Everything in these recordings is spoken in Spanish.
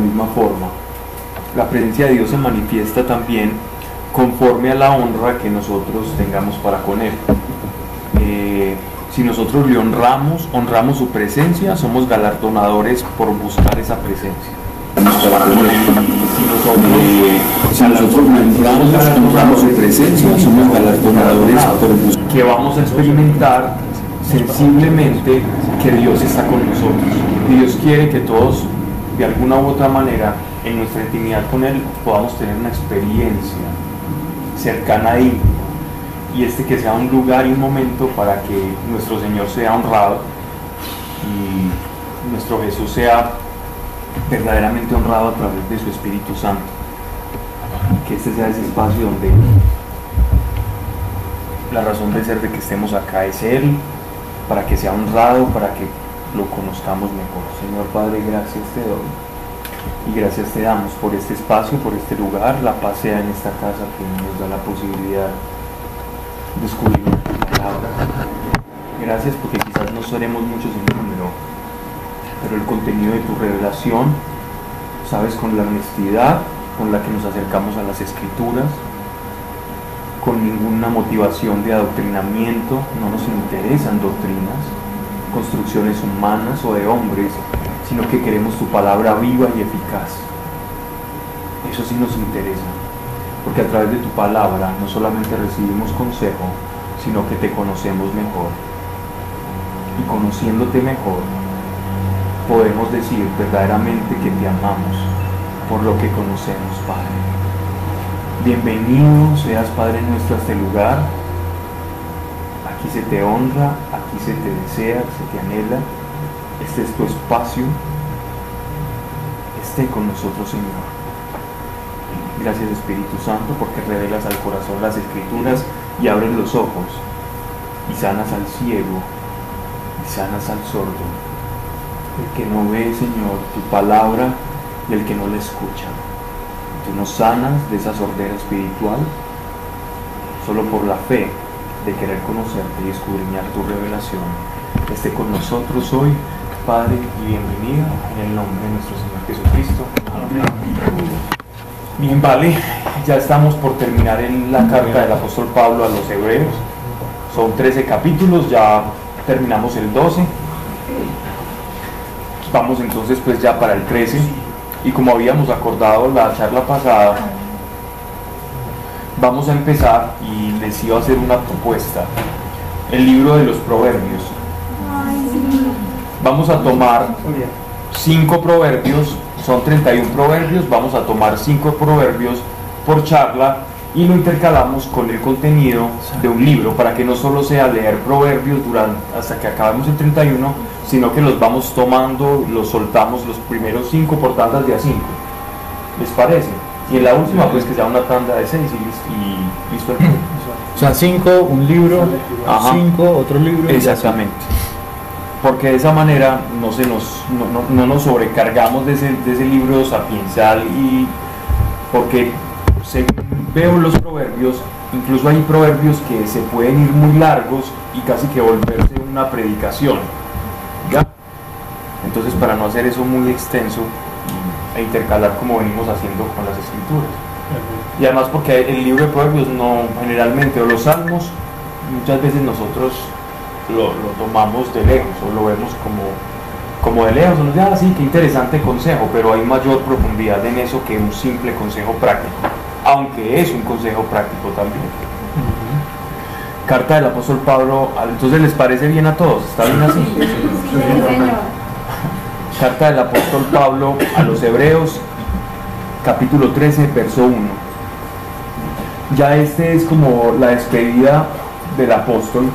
misma forma. La presencia de Dios se manifiesta también conforme a la honra que nosotros tengamos para con Él. Eh, si nosotros le honramos, honramos su presencia, somos galardonadores por buscar esa presencia. Si nosotros, honramos, honramos su presencia, somos galardonadores por buscar que vamos a experimentar sensiblemente que Dios está con nosotros. Dios quiere que todos, de alguna u otra manera, en nuestra intimidad con Él, podamos tener una experiencia cercana a Él. Y este que sea un lugar y un momento para que nuestro Señor sea honrado y nuestro Jesús sea verdaderamente honrado a través de su Espíritu Santo. Que este sea ese espacio donde la razón de ser de que estemos acá es Él, para que sea honrado, para que lo conozcamos mejor. Señor Padre, gracias te doy. Y gracias te damos por este espacio, por este lugar, la paz sea en esta casa que nos da la posibilidad de descubrir tu palabra. Gracias porque quizás no seremos muchos en número, pero el contenido de tu revelación, sabes, con la honestidad con la que nos acercamos a las escrituras, con ninguna motivación de adoctrinamiento, no nos interesan doctrinas, construcciones humanas o de hombres, sino que queremos tu palabra viva y eficaz. Eso sí nos interesa, porque a través de tu palabra no solamente recibimos consejo, sino que te conocemos mejor. Y conociéndote mejor, podemos decir verdaderamente que te amamos por lo que conocemos, Padre. Bienvenido seas Padre nuestro a este lugar. Aquí se te honra, aquí se te desea, se te anhela. Este es tu espacio. Esté con nosotros, Señor. Gracias Espíritu Santo porque revelas al corazón las escrituras y abres los ojos y sanas al ciego y sanas al sordo. El que no ve, Señor, tu palabra y el que no la escucha tú nos sanas de esa sordera espiritual solo por la fe de querer conocerte y escudriñar tu revelación. Esté con nosotros hoy, Padre, y bienvenido en el nombre de nuestro Señor Jesucristo. Bien, vale, ya estamos por terminar en la carta del apóstol Pablo a los hebreos. Son 13 capítulos, ya terminamos el 12. Vamos entonces pues ya para el 13 y como habíamos acordado la charla pasada, vamos a empezar y les iba a hacer una propuesta. El libro de los proverbios. Vamos a tomar cinco proverbios, son 31 proverbios, vamos a tomar cinco proverbios por charla y lo intercalamos con el contenido de un libro para que no solo sea leer proverbios durante, hasta que acabemos el 31, sino que los vamos tomando, los soltamos los primeros cinco por tandas de a cinco. ¿Les parece? Y en la última, pues que sea una tanda de seis y, listo el O sea, cinco, un libro, cinco, otro libro. Exactamente. Porque de esa manera no, se nos, no, nos sobrecargamos de ese, de ese libro sapiencial y porque se, veo los proverbios, incluso hay proverbios que se pueden ir muy largos y casi que volverse una predicación entonces, para no hacer eso muy extenso e intercalar como venimos haciendo con las escrituras. Y además porque el libro de Proverbios no, generalmente, o los salmos, muchas veces nosotros lo, tomamos de lejos o lo vemos como, como de lejos, nos ah, sí, qué interesante consejo, pero hay mayor profundidad en eso que un simple consejo práctico, aunque es un consejo práctico también. Carta del apóstol Pablo, entonces les parece bien a todos, ¿está bien así? Carta del apóstol Pablo a los Hebreos, capítulo 13, verso 1. Ya este es como la despedida del apóstol.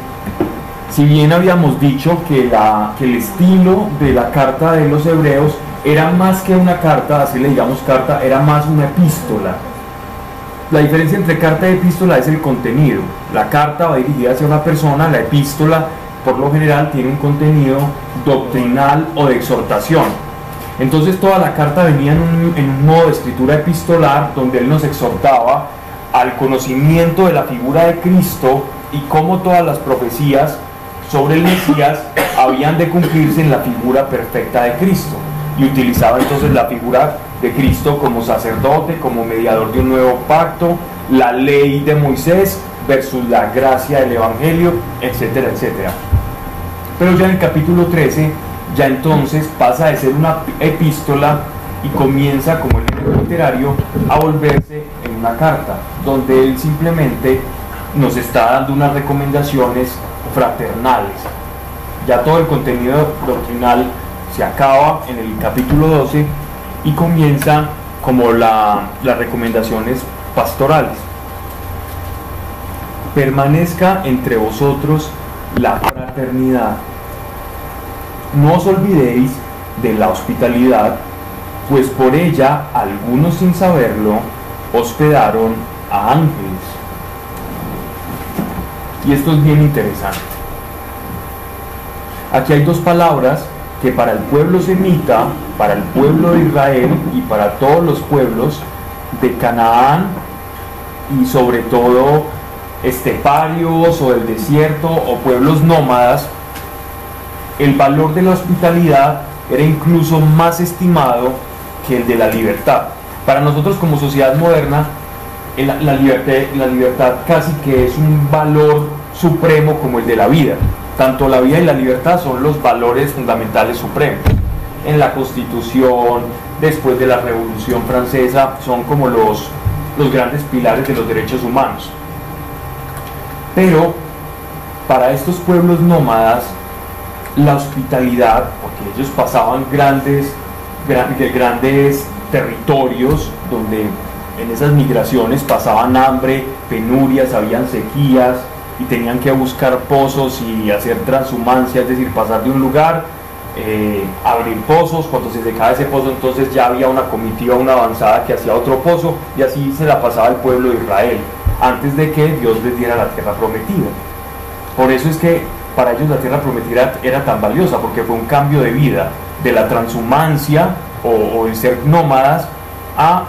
Si bien habíamos dicho que, el estilo de la carta de los Hebreos era más que una carta, así le digamos carta, era más una epístola. La diferencia entre carta y epístola es el contenido. La carta va dirigida hacia una persona, la epístola por lo general tiene un contenido doctrinal o de exhortación. Entonces toda la carta venía en un, modo de escritura epistolar donde él nos exhortaba al conocimiento de la figura de Cristo y cómo todas las profecías sobre el Mesías habían de cumplirse en la figura perfecta de Cristo. y utilizaba entonces la figura de Cristo como sacerdote, como mediador de un nuevo pacto, la ley de Moisés versus la gracia del Evangelio, etcétera, etcétera. Pero ya en el capítulo 13, ya entonces pasa de ser una epístola y comienza como el género literario a volverse en una carta, donde él simplemente nos está dando unas recomendaciones fraternales. Ya todo el contenido doctrinal se acaba en el capítulo 12 y comienza como las recomendaciones pastorales. Permanezca entre vosotros la fraternidad. No os olvidéis de la hospitalidad, pues por ella algunos sin saberlo hospedaron a ángeles. Y esto es bien interesante. Aquí hay dos palabras que para el pueblo semita, para el pueblo de Israel y para todos los pueblos de Canaán y sobre todo esteparios o del desierto o pueblos nómadas, el valor de la hospitalidad era incluso más estimado que el de la libertad. Para nosotros como sociedad moderna, la, libertad, libertad casi que es un valor supremo como el de la vida. Tanto la vida y la libertad son los valores fundamentales supremos. En la Constitución, después de la Revolución Francesa, son como los, los grandes pilares de los derechos humanos. Pero para estos pueblos nómadas, la hospitalidad, porque ellos pasaban grandes, grandes territorios donde en esas migraciones pasaban hambre, penurias, habían sequías, y tenían que buscar pozos y hacer transhumancia, es decir, pasar de un lugar, eh, abrir pozos, cuando se secaba ese pozo entonces ya había una comitiva, una avanzada que hacía otro pozo y así se la pasaba el pueblo de Israel, antes de que Dios les diera la tierra prometida. Por eso es que para ellos la tierra prometida era tan valiosa, porque fue un cambio de vida, de la transhumancia o, o el ser nómadas a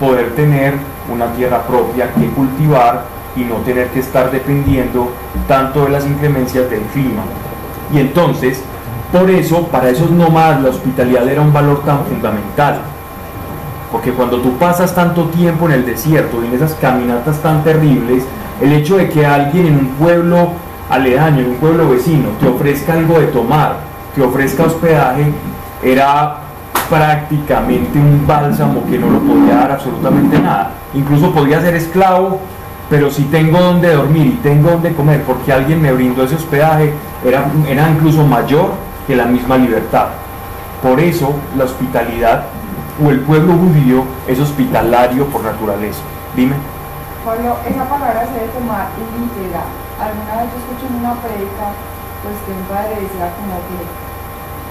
poder tener una tierra propia que cultivar y no tener que estar dependiendo tanto de las inclemencias del clima. Y entonces, por eso, para esos nómadas la hospitalidad era un valor tan fundamental. Porque cuando tú pasas tanto tiempo en el desierto en esas caminatas tan terribles, el hecho de que alguien en un pueblo aledaño, en un pueblo vecino, te ofrezca algo de tomar, te ofrezca hospedaje, era prácticamente un bálsamo que no lo podía dar absolutamente nada. Incluso podía ser esclavo pero si tengo donde dormir y tengo donde comer porque alguien me brindó ese hospedaje, era, era incluso mayor que la misma libertad. Por eso la hospitalidad o el pueblo judío es hospitalario por naturaleza. Dime. Pablo, esa palabra se debe tomar literal. Alguna vez yo escuché en una predica, pues que un padre decía como que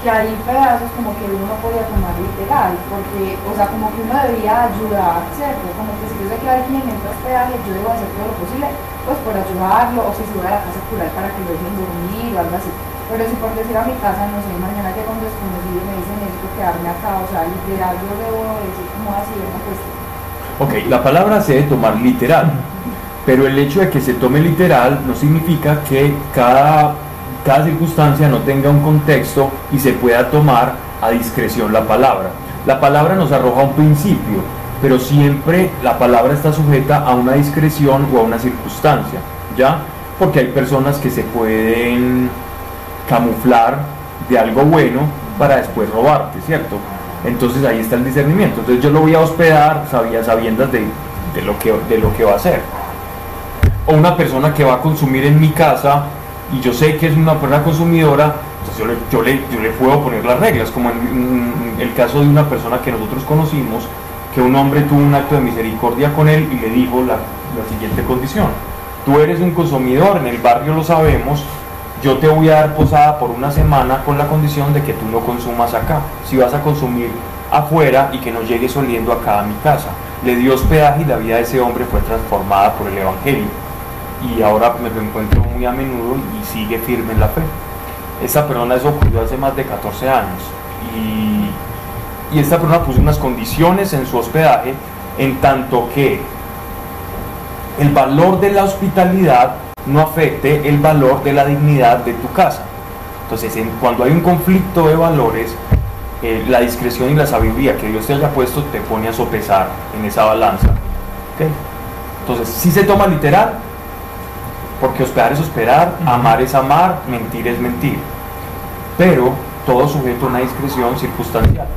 que hay pedazos como que uno no podía tomar literal, porque, o sea, como que uno debía ayudar, ¿cierto? Como que si yo sé que alguien entra a hospedaje, yo debo hacer todo lo posible, pues por ayudarlo, o si voy a la casa curar para que lo dejen dormir o algo así. Pero si por decir a mi casa, no sé, mañana que con desconocido me dicen necesito quedarme acá, o sea, literal, yo debo decir como así, una cuestión. Ok, la palabra se debe tomar literal, pero el hecho de que se tome literal no significa que cada cada circunstancia no tenga un contexto y se pueda tomar a discreción la palabra. La palabra nos arroja un principio, pero siempre la palabra está sujeta a una discreción o a una circunstancia, ¿ya? Porque hay personas que se pueden camuflar de algo bueno para después robarte, ¿cierto? Entonces ahí está el discernimiento. Entonces yo lo voy a hospedar sabía, sabiendas de, de, lo que, de lo que va a hacer. O una persona que va a consumir en mi casa y yo sé que es una persona consumidora, entonces yo le, yo le, puedo poner las reglas, como en, el caso de una persona que nosotros conocimos, que un hombre tuvo un acto de misericordia con él y le dijo la, la siguiente condición. Tú eres un consumidor, en el barrio lo sabemos, yo te voy a dar posada por una semana con la condición de que tú no consumas acá. Si vas a consumir afuera y que no llegues oliendo acá a mi casa. Le dio hospedaje y la vida de ese hombre fue transformada por el Evangelio y ahora me lo encuentro muy a menudo y sigue firme en la fe. Esta persona eso ocurrió hace más de 14 años y, y esta persona puso unas condiciones en su hospedaje en tanto que el valor de la hospitalidad no afecte el valor de la dignidad de tu casa. Entonces, cuando hay un conflicto de valores, eh, la discreción y la sabiduría que Dios te haya puesto te pone a sopesar en esa balanza. Entonces, si se toma literal, porque hospedar es hospedar, amar es amar, mentir es mentir. Pero todo sujeto a una discreción circunstancial.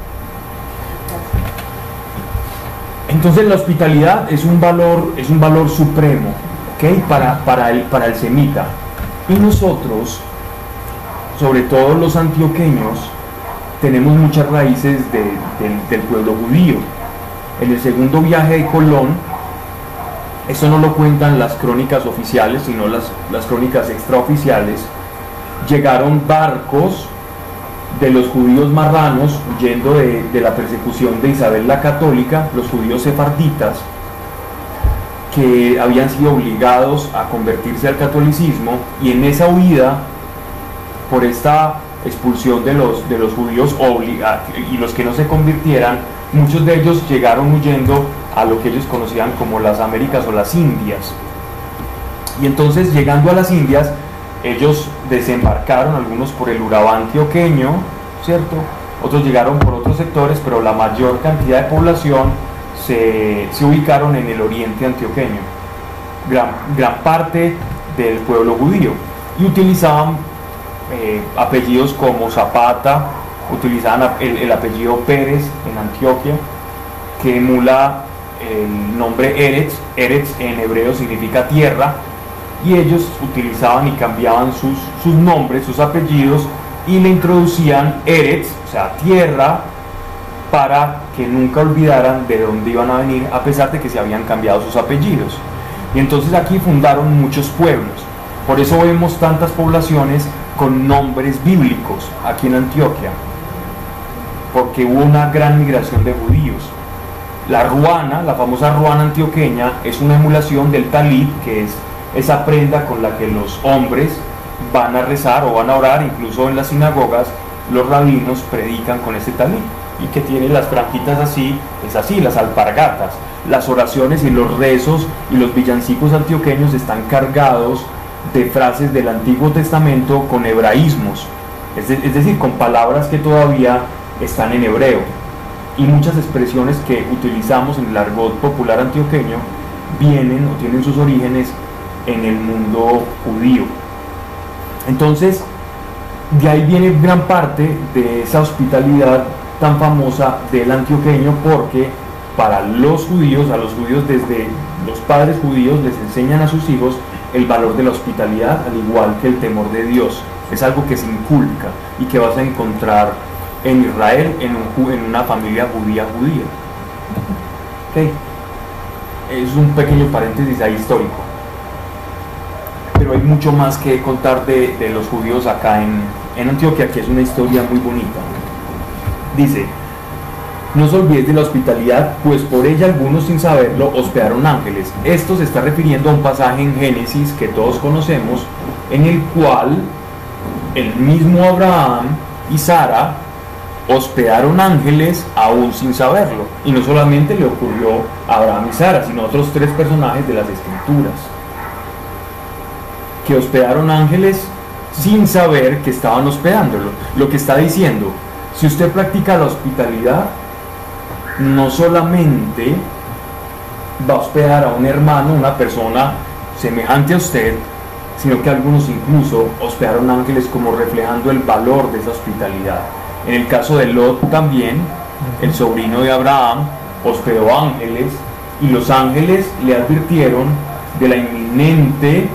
Entonces la hospitalidad es un valor, es un valor supremo para, para, el, para el semita. Y nosotros, sobre todo los antioqueños, tenemos muchas raíces del pueblo judío. En el segundo viaje de Colón, eso no lo cuentan las crónicas oficiales, sino las, las crónicas extraoficiales, llegaron barcos de los judíos marranos huyendo de, la persecución de Isabel la Católica, los judíos sefarditas, que habían sido obligados a convertirse al catolicismo y en esa huida, por esta expulsión de los, de los judíos y los que no se convirtieran, muchos de ellos llegaron huyendo a lo que ellos conocían como las Américas o las Indias. Y entonces llegando a las Indias, ellos desembarcaron, algunos por el Urabá antioqueño, ¿cierto? Otros llegaron por otros sectores, pero la mayor cantidad de población se, ubicaron en el oriente antioqueño, gran, gran parte del pueblo judío, y utilizaban eh, apellidos como Zapata, utilizaban el, apellido Pérez en Antioquia, que emula el nombre Eretz, Eretz en hebreo significa tierra, y ellos utilizaban y cambiaban sus, sus nombres, sus apellidos, y le introducían Eretz, o sea, tierra, para que nunca olvidaran de dónde iban a venir, a pesar de que se habían cambiado sus apellidos. Y entonces aquí fundaron muchos pueblos. Por eso vemos tantas poblaciones con nombres bíblicos aquí en Antioquia, porque hubo una gran migración de judíos. La ruana, la famosa ruana antioqueña, es una emulación del talit, que es esa prenda con la que los hombres van a rezar o van a orar, incluso en las sinagogas, los rabinos predican con ese talit y que tiene las franjitas así, es así, las alpargatas. Las oraciones y los rezos y los villancicos antioqueños están cargados de frases del Antiguo Testamento con hebraísmos, es, es decir, con palabras que todavía están en hebreo. Y muchas expresiones que utilizamos en el argot popular antioqueño vienen o tienen sus orígenes en el mundo judío. Entonces, de ahí viene gran parte de esa hospitalidad tan famosa del antioqueño porque para los judíos, a los judíos desde los padres judíos les enseñan a sus hijos el valor de la hospitalidad al igual que el temor de Dios. Es algo que se inculca y que vas a encontrar en Israel en, en una familia judía judía. Es un pequeño paréntesis ahí histórico pero hay mucho más que contar de, los judíos acá en, en, Antioquia, que es una historia muy bonita. Dice, no se olvides de la hospitalidad, pues por ella algunos sin saberlo hospedaron ángeles. Esto se está refiriendo a un pasaje en Génesis que todos conocemos, en el cual el mismo Abraham y Sara hospedaron ángeles aún sin saberlo. Y no solamente le ocurrió a Abraham y Sara, sino a otros tres personajes de las escrituras que hospedaron ángeles sin saber que estaban hospedándolo. Lo que está diciendo, si usted practica la hospitalidad, no solamente va a hospedar a un hermano, una persona semejante a usted, sino que algunos incluso hospedaron ángeles como reflejando el valor de esa hospitalidad. En el caso de Lot también, el sobrino de Abraham hospedó ángeles y los ángeles le advirtieron de la inminente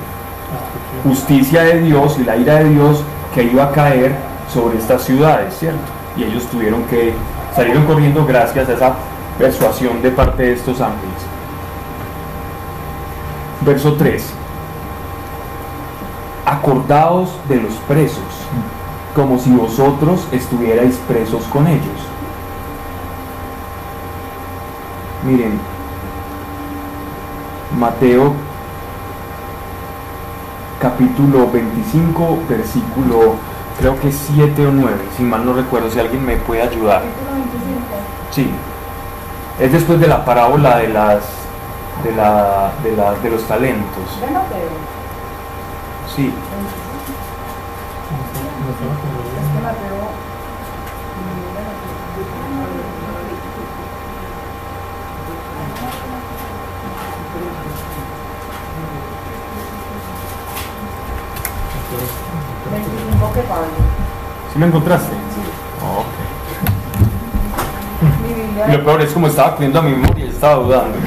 justicia de Dios y la ira de Dios que iba a caer sobre estas ciudades, ¿cierto? Y ellos tuvieron que, salieron corriendo gracias a esa persuasión de parte de estos ángeles. Verso 3. Acordaos de los presos, como si vosotros estuvierais presos con ellos. Miren, Mateo capítulo 25, versículo creo que 7 o 9, si mal no recuerdo, si alguien me puede ayudar. Sí, es después de la parábola de las de la de, la, de los talentos. Sí. ¿Sí lo encontraste? Sí. Mi Biblia. Y lo peor es como estaba acudiendo a mi memoria y estaba dudando.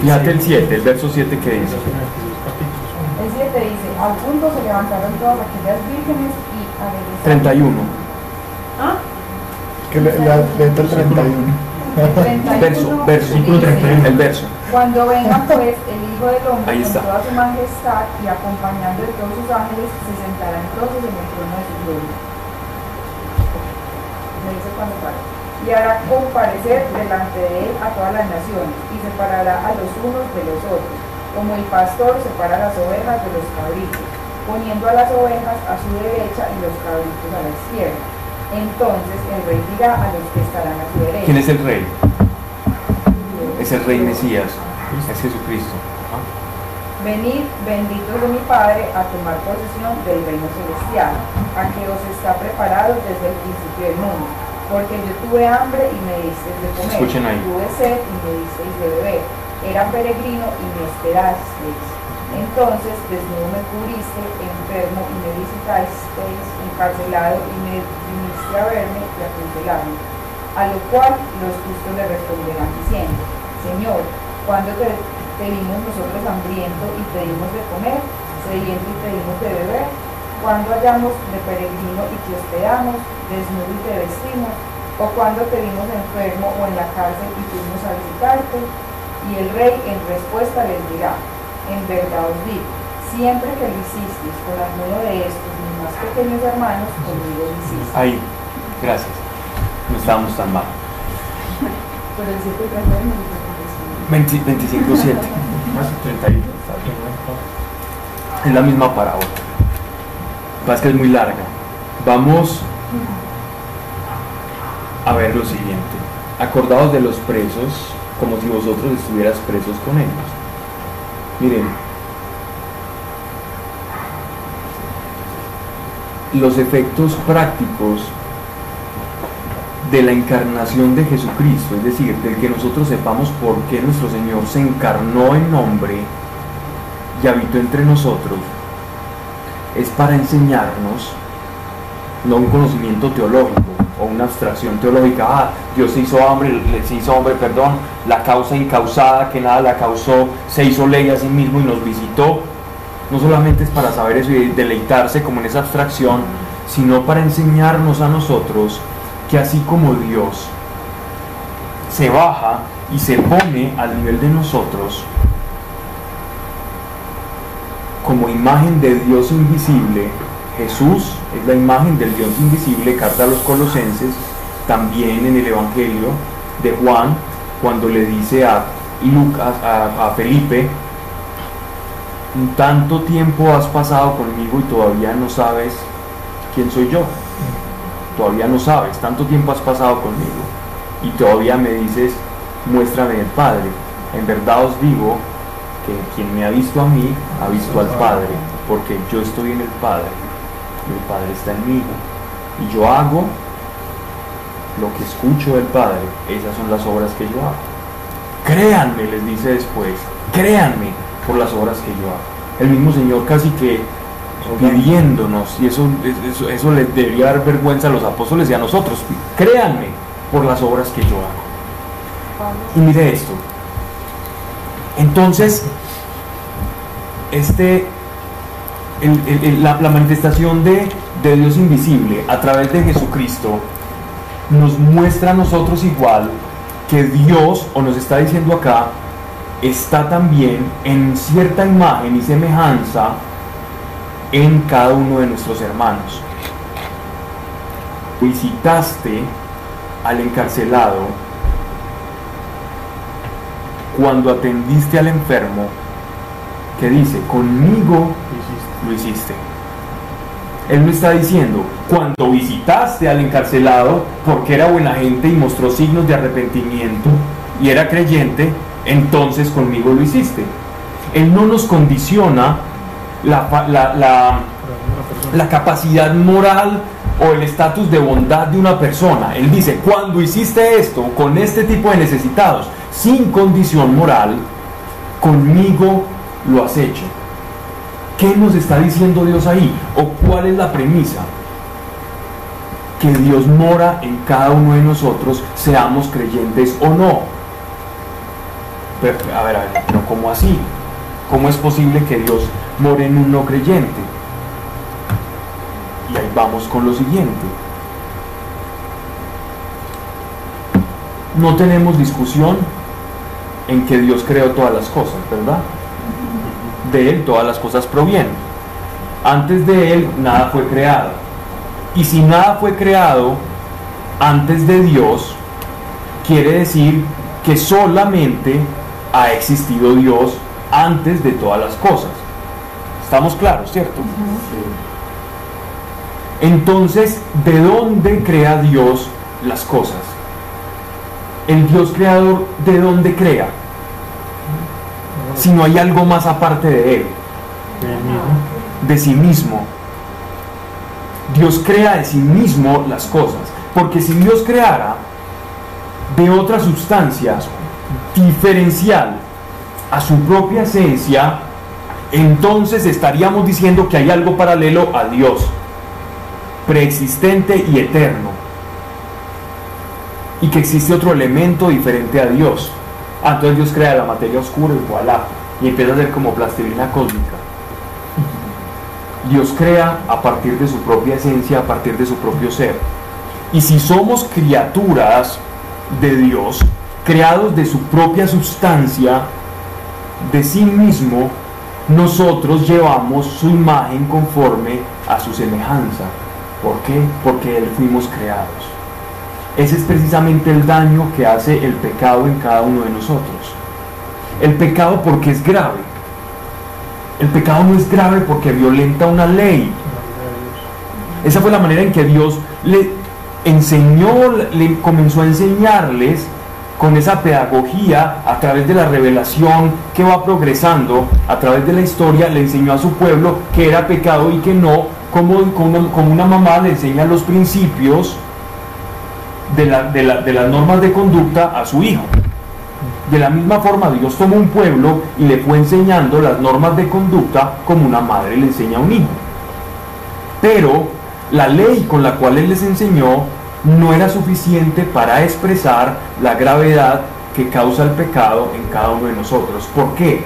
Fíjate el 7, el verso 7 que dice. El 7 dice, al punto se levantaron todas aquellas vírgenes y aderezaron. 31. ¿Ah? Que le, la letra 31. El 31 Verso, verso. El verso. Cuando venga pues el Hijo del Hombre con toda su majestad y acompañando de todos sus ángeles, se sentará entonces en el trono de su gloria. Me dice cuando. Y hará comparecer delante de él a todas las naciones, y separará a los unos de los otros, como el pastor separa las ovejas de los cabritos, poniendo a las ovejas a su derecha y los cabritos a la izquierda. Entonces el rey dirá a los que estarán a su derecha. ¿Quién es el rey? Es el rey Mesías. Es Jesucristo. Venid, benditos de mi Padre, a tomar posesión del reino celestial, a que os está preparado desde el principio del mundo. Porque yo tuve hambre y me disteis de comer, Escuchen ahí. tuve sed y me disteis de beber, era peregrino y me esperasteis. Entonces desnudo me cubriste, enfermo y me visitasteis, encarcelado y me viniste a verme y a consolarme. A lo cual los justos le responderán diciendo, Señor, cuando te, te vimos nosotros hambriento y te dimos de comer, sediento y te dimos de beber, cuando hallamos de peregrino y te hospedamos, desnudo y te vestimos, o cuando te vimos enfermo o en la cárcel y fuimos a visitarte. Y el rey en respuesta les dirá, en verdad os digo, siempre que lo hicisteis con alguno de estos mis más pequeños hermanos, conmigo lo hicisteis. Ahí. Gracias. No estábamos tan mal. Pero el 7 20 25, 7. Más 31. Es la misma parábola. Pasa es que es muy larga. Vamos a ver lo siguiente. Acordados de los presos como si vosotros estuvieras presos con ellos. Miren, los efectos prácticos de la encarnación de Jesucristo, es decir, del que nosotros sepamos por qué nuestro Señor se encarnó en hombre y habitó entre nosotros, es para enseñarnos no un conocimiento teológico o una abstracción teológica, ah, Dios se hizo hombre, se hizo hombre, perdón, la causa incausada que nada la causó, se hizo ley a sí mismo y nos visitó. No solamente es para saber eso y deleitarse como en esa abstracción, sino para enseñarnos a nosotros que así como Dios se baja y se pone al nivel de nosotros como imagen de Dios invisible, Jesús es la imagen del Dios invisible, carta a los colosenses, también en el Evangelio de Juan, cuando le dice a, Lucas, a, a Felipe, tanto tiempo has pasado conmigo y todavía no sabes quién soy yo. Todavía no sabes, tanto tiempo has pasado conmigo y todavía me dices, muéstrame el Padre. En verdad os digo que quien me ha visto a mí, ha visto al Padre, porque yo estoy en el Padre el Padre está en mí. Y yo hago lo que escucho del Padre, esas son las obras que yo hago. Créanme, les dice después, créanme por las obras que yo hago. El mismo Señor casi que pidiéndonos, y eso, eso, les debería dar vergüenza a los apóstoles y a nosotros, créanme por las obras que yo hago. Y mire esto. Entonces, este, la manifestación de, de Dios invisible a través de Jesucristo nos muestra a nosotros igual que Dios, o nos está diciendo acá, está también en cierta imagen y semejanza en cada uno de nuestros hermanos. Visitaste al encarcelado cuando atendiste al enfermo, que dice, conmigo lo hiciste. Él no está diciendo, cuando visitaste al encarcelado porque era buena gente y mostró signos de arrepentimiento y era creyente, entonces conmigo lo hiciste. Él no nos condiciona la, la- la- la capacidad moral o el estatus de bondad de una persona. Él dice, cuando hiciste esto con este tipo de necesitados, sin condición moral, conmigo lo has hecho. ¿Qué nos está diciendo Dios ahí? ¿O cuál es la premisa? Que Dios mora en cada uno de nosotros, seamos creyentes o no. Pero, a ver, a ver, pero ¿cómo así? ¿Cómo es posible que Dios more en un no creyente? Y ahí vamos con lo siguiente. No tenemos discusión en que Dios creó todas las cosas, ¿verdad? De Él todas las cosas provienen. Antes de Él nada fue creado. Y si nada fue creado antes de Dios, quiere decir que solamente ha existido Dios antes de todas las cosas. ¿Estamos claros, cierto? Entonces, ¿de dónde crea Dios las cosas? El Dios creador, ¿de dónde crea? Si no hay algo más aparte de Él. De sí mismo. Dios crea de sí mismo las cosas. Porque si Dios creara de otra sustancia diferencial a su propia esencia, entonces estaríamos diciendo que hay algo paralelo a Dios, preexistente y eterno, y que existe otro elemento diferente a Dios. Ah, entonces Dios crea la materia oscura y voilà, y empieza a ser como plastilina cósmica. Dios crea a partir de su propia esencia, a partir de su propio ser. Y si somos criaturas de Dios, creados de su propia sustancia, de sí mismo, nosotros llevamos su imagen conforme a su semejanza. ¿Por qué? Porque Él fuimos creados. Ese es precisamente el daño que hace el pecado en cada uno de nosotros. El pecado porque es grave. El pecado no es grave porque violenta una ley. Esa fue la manera en que Dios le enseñó, le comenzó a enseñarles con esa pedagogía, a través de la revelación que va progresando, a través de la historia, le enseñó a su pueblo que era pecado y que no, como, como, una, mamá le enseña los principios de, las normas de conducta a su hijo. De la misma forma, Dios tomó un pueblo y le fue enseñando las normas de conducta como una madre le enseña a un hijo. Pero la ley con la cual Él les enseñó no era suficiente para expresar la gravedad que causa el pecado en cada uno de nosotros. ¿Por qué?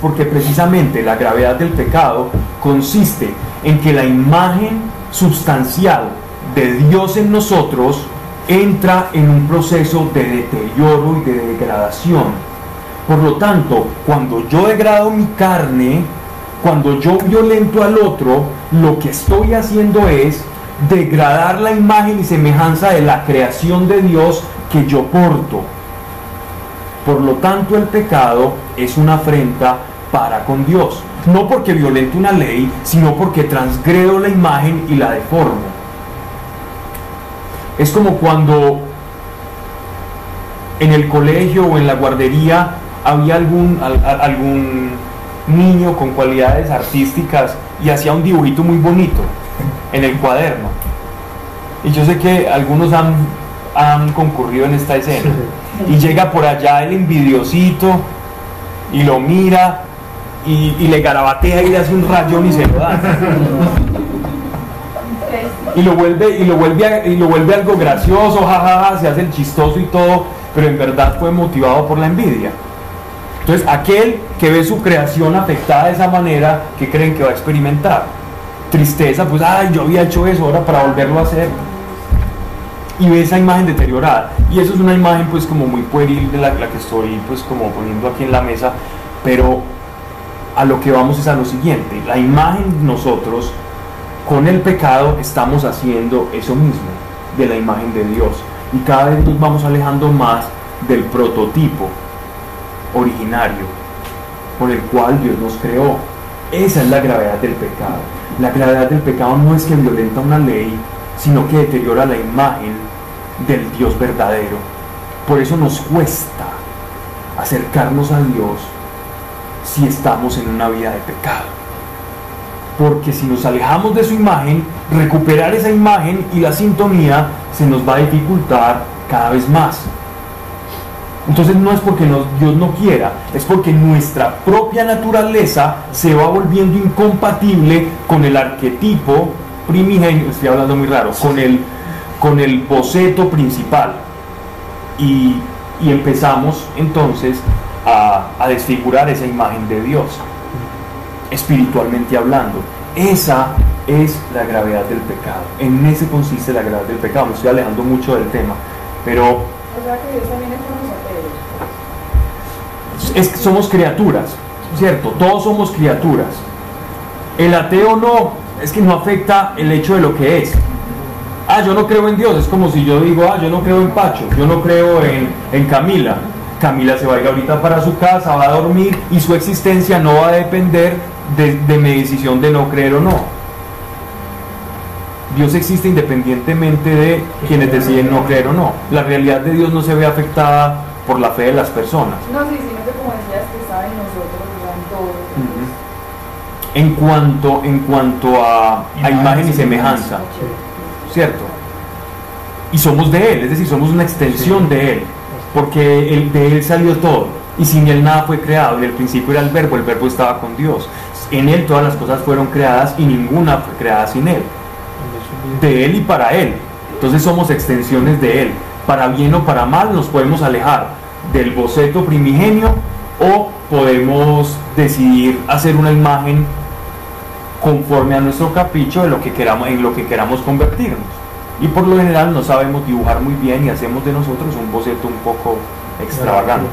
Porque precisamente la gravedad del pecado consiste en que la imagen sustancial de Dios en nosotros entra en un proceso de deterioro y de degradación. Por lo tanto, cuando yo degrado mi carne, cuando yo violento al otro, lo que estoy haciendo es degradar la imagen y semejanza de la creación de Dios que yo porto. Por lo tanto, el pecado es una afrenta para con Dios. No porque violente una ley, sino porque transgredo la imagen y la deformo. Es como cuando en el colegio o en la guardería había algún, algún niño con cualidades artísticas y hacía un dibujito muy bonito en el cuaderno. Y yo sé que algunos han, han concurrido en esta escena. Y llega por allá el envidiosito y lo mira y, le garabatea y le hace un rayón y se lo da. Y lo vuelve, y lo vuelve, y lo vuelve algo gracioso, jajaja, se hace el chistoso y todo, pero en verdad fue motivado por la envidia. Entonces, aquel que ve su creación afectada de esa manera, ¿qué creen que va a experimentar? Tristeza, pues, ay, yo había hecho eso, ahora para volverlo a hacer. Y ve esa imagen deteriorada. Y eso es una imagen, pues, como muy pueril de la que estoy, pues, como poniendo aquí en la mesa. Pero a lo que vamos es a lo siguiente. La imagen nosotros, con el pecado, estamos haciendo eso mismo, de la imagen de Dios. Y cada vez nos vamos alejando más del prototipo originario por el cual Dios nos creó. Esa es la gravedad del pecado. La gravedad del pecado no es que violenta una ley, sino que deteriora la imagen del Dios verdadero. Por eso nos cuesta acercarnos a Dios si estamos en una vida de pecado. Porque si nos alejamos de su imagen, recuperar esa imagen y la sintonía se nos va a dificultar cada vez más. Entonces no es porque Dios no quiera, es porque nuestra propia naturaleza se va volviendo incompatible con el arquetipo primigenio, estoy hablando muy raro, con el, con el boceto principal. Y, empezamos entonces a, a desfigurar esa imagen de Dios, espiritualmente hablando. Esa es la gravedad del pecado. En ese consiste la gravedad del pecado. Me estoy alejando mucho del tema, pero... Es que somos criaturas, ¿cierto? Todos somos criaturas. El ateo no, es que no afecta el hecho de lo que es. Ah, yo no creo en Dios, es como si yo digo, ah, yo no creo en Pacho, yo no creo en, en Camila. Camila se va a ir ahorita para su casa, va a dormir y su existencia no va a depender de, de mi decisión de no creer o no Dios existe independientemente de quienes deciden no creer o no. La realidad de Dios no se ve afectada por la fe de las personas. No, sí, sino que como decías que está en nosotros, todos. En cuanto, en cuanto a, a imagen y semejanza, ¿cierto? Y somos de Él, es decir, somos una extensión de Él, porque él, de Él salió todo, y sin Él nada fue creado, y el principio era el verbo, el verbo estaba con Dios. En Él todas las cosas fueron creadas y ninguna fue creada sin Él de Él y para Él. Entonces somos extensiones de Él. Para bien o para mal nos podemos alejar del boceto primigenio o podemos decidir hacer una imagen conforme a nuestro capricho de lo que queramos, en lo que queramos convertirnos. Y por lo general no sabemos dibujar muy bien y hacemos de nosotros un boceto un poco extravagante.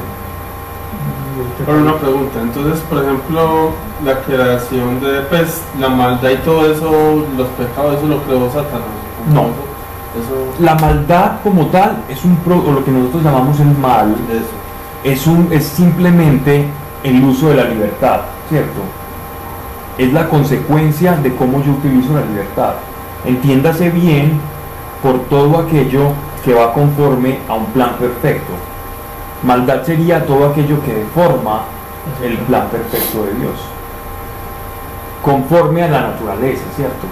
Ahora una pregunta, entonces por ejemplo la creación de pues la maldad y todo eso, los pecados, eso lo creó Satanás. No. Eso, La maldad como tal es un pro, o lo que nosotros llamamos el mal, es un es simplemente el uso de la libertad, ¿cierto? Es la consecuencia de cómo yo utilizo la libertad. Entiéndase bien por todo aquello que va conforme a un plan perfecto. Maldad sería todo aquello que deforma el plan perfecto de Dios, conforme a la naturaleza, ¿cierto?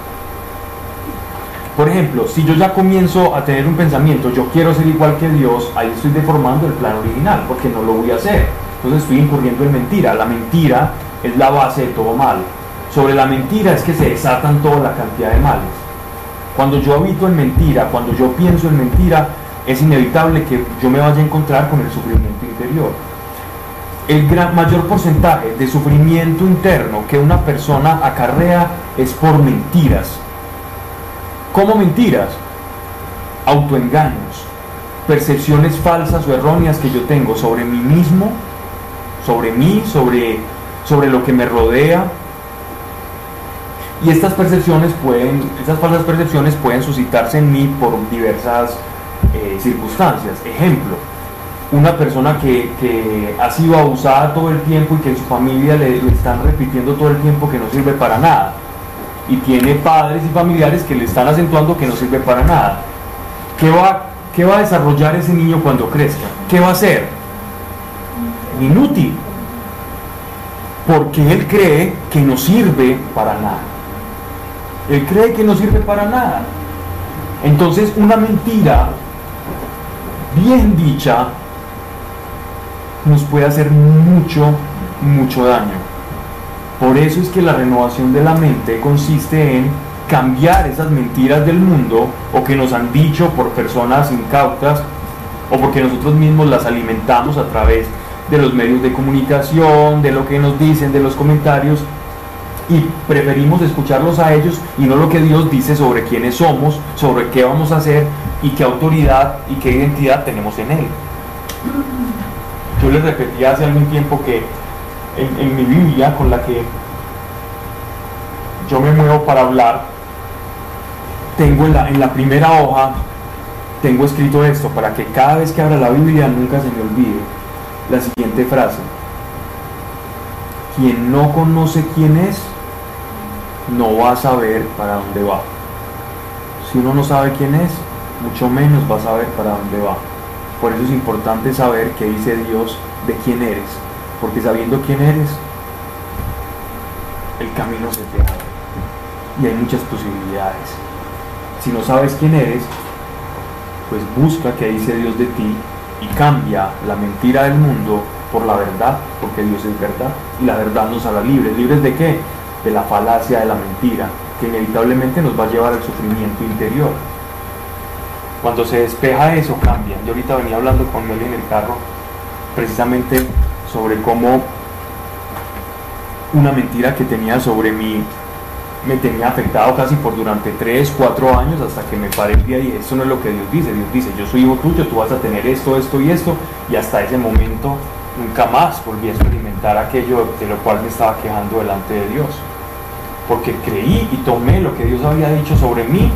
Por ejemplo, si yo ya comienzo a tener un pensamiento, yo quiero ser igual que Dios, ahí estoy deformando el plan original, porque no lo voy a hacer. Entonces estoy incurriendo en mentira. La mentira es la base de todo mal. Sobre la mentira es que se desatan toda la cantidad de males. Cuando yo habito en mentira, cuando yo pienso en mentira, es inevitable que yo me vaya a encontrar con el sufrimiento interior. El gran, mayor porcentaje de sufrimiento interno que una persona acarrea es por mentiras. ¿Cómo mentiras? Autoengaños, percepciones falsas o erróneas que yo tengo sobre mí mismo, sobre mí, sobre, sobre lo que me rodea. Y estas percepciones pueden, estas falsas percepciones pueden suscitarse en mí por diversas eh, circunstancias. Ejemplo, una persona que, ha sido abusada todo el tiempo y que en su familia le, están repitiendo todo el tiempo que no sirve para nada. Y tiene padres y familiares que le están acentuando que no sirve para nada. ¿Qué va, qué va a desarrollar ese niño cuando crezca? ¿Qué va a hacer? Inútil. Porque él cree que no sirve para nada. Él cree que no sirve para nada. Entonces una mentira bien dicha nos puede hacer mucho, mucho daño. Por eso es que la renovación de la mente consiste en cambiar esas mentiras del mundo o que nos han dicho por personas incautas o porque nosotros mismos las alimentamos a través de los medios de comunicación, de lo que nos dicen, de los comentarios y preferimos escucharlos a ellos y no lo que Dios dice sobre quiénes somos, sobre qué vamos a hacer y qué autoridad y qué identidad tenemos en Él. Yo les repetí hace algún tiempo que en, mi Biblia con la que yo me muevo para hablar, tengo en la, en la primera hoja, tengo escrito esto para que cada vez que abra la Biblia nunca se me olvide la siguiente frase. Quien no conoce quién es, no va a saber para dónde va. Si uno no sabe quién es, mucho menos va a saber para dónde va. Por eso es importante saber qué dice Dios de quién eres, porque sabiendo quién eres, el camino se te abre y hay muchas posibilidades. Si no sabes quién eres, pues busca qué dice Dios de ti y cambia la mentira del mundo por la verdad, porque Dios es verdad y la verdad nos hará libres. ¿Libres de qué? De la falacia de la mentira, que inevitablemente nos va a llevar al sufrimiento interior. Cuando se despeja eso, cambia. Yo ahorita venía hablando con Meli en el carro precisamente sobre cómo una mentira que tenía sobre mí me tenía afectado casi por durante 3, 4 años hasta que me paré y dije, esto no es lo que Dios dice, Dios dice, yo soy hijo tuyo, tú vas a tener esto, esto y esto, y hasta ese momento nunca más volví a experimentar aquello de lo cual me estaba quejando delante de Dios, porque creí y tomé lo que Dios había dicho sobre mí,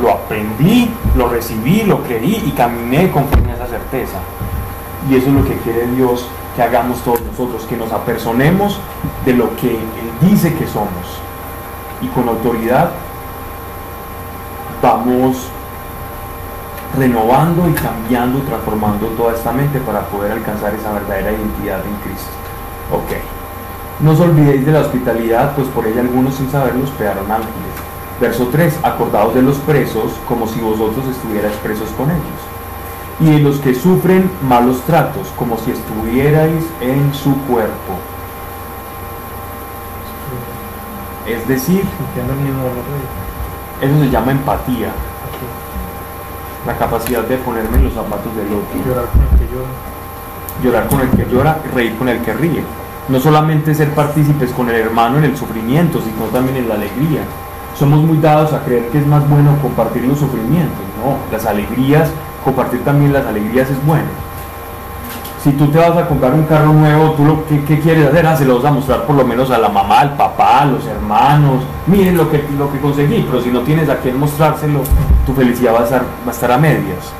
lo aprendí, lo recibí, lo creí y caminé conforme a esa certeza. Y eso es lo que quiere Dios que hagamos todos nosotros, que nos apersonemos de lo que Él dice que somos. Y con autoridad vamos renovando y cambiando, transformando toda esta mente para poder alcanzar esa verdadera identidad en Cristo. Ok. No os olvidéis de la hospitalidad, pues por ella algunos sin saberlo hospedaron ángeles. Verso 3. Acordaos de los presos como si vosotros estuvierais presos con ellos y de los que sufren malos tratos, como si estuvierais en su cuerpo. Es decir, eso se llama empatía. La capacidad de ponerme en los zapatos del otro. Llorar con el que llora. Llorar con el que llora, reír con el que ríe. No solamente ser partícipes con el hermano en el sufrimiento, sino también en la alegría. Somos muy dados a creer que es más bueno compartir los sufrimientos. No, las alegrías compartir también las alegrías es bueno. Si tú te vas a comprar un carro nuevo, tú lo que quieres hacer, ah, se lo vas a mostrar por lo menos a la mamá, al papá, a los hermanos, miren lo que, lo que conseguí, pero si no tienes a quien mostrárselo, tu felicidad va a, estar, va a estar a medias.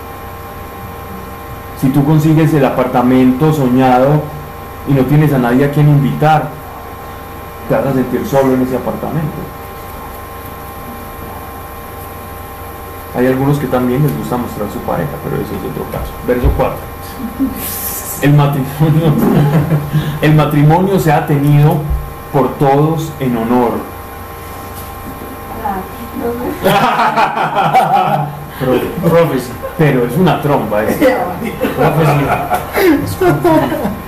Si tú consigues el apartamento soñado y no tienes a nadie a quien invitar, te vas a sentir solo en ese apartamento. Hay algunos que también les gusta mostrar su pareja, pero eso es otro caso. Verso 4. El matrimonio, el matrimonio se ha tenido por todos en honor. Pero es una tromba.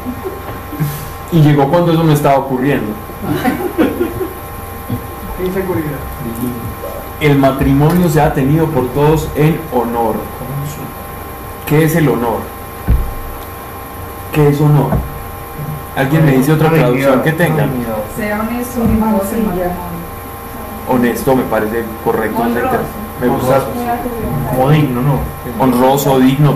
Y llegó cuando eso no estaba ocurriendo. Inseguridad el matrimonio se ha tenido por todos en honor. ¿Qué es el honor? ¿Qué es honor? ¿Alguien me dice otra traducción que tenga? Sea honesto, Honesto me parece correcto. Me gusta. Como digno, ¿no? Honroso, digno,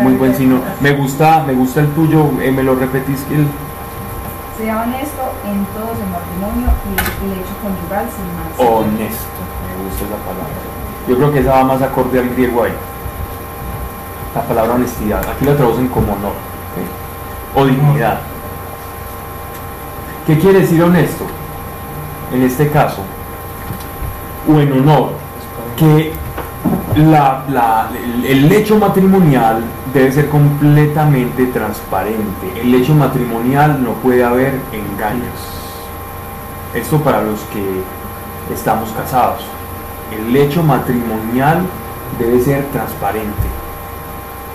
muy buen signo. Me gusta, me gusta el tuyo, eh, me lo repetís que el sea honesto en todos el matrimonio y el hecho conyugal sin más. Honesto gusta esa palabra. Yo creo que esa va más acorde al griego ahí. La palabra honestidad. Aquí la traducen como honor. O dignidad. ¿Qué quiere decir honesto? En este caso, o en honor, que el hecho matrimonial debe ser completamente transparente. El hecho matrimonial no puede haber engaños. Esto para los que estamos casados el hecho matrimonial debe ser transparente.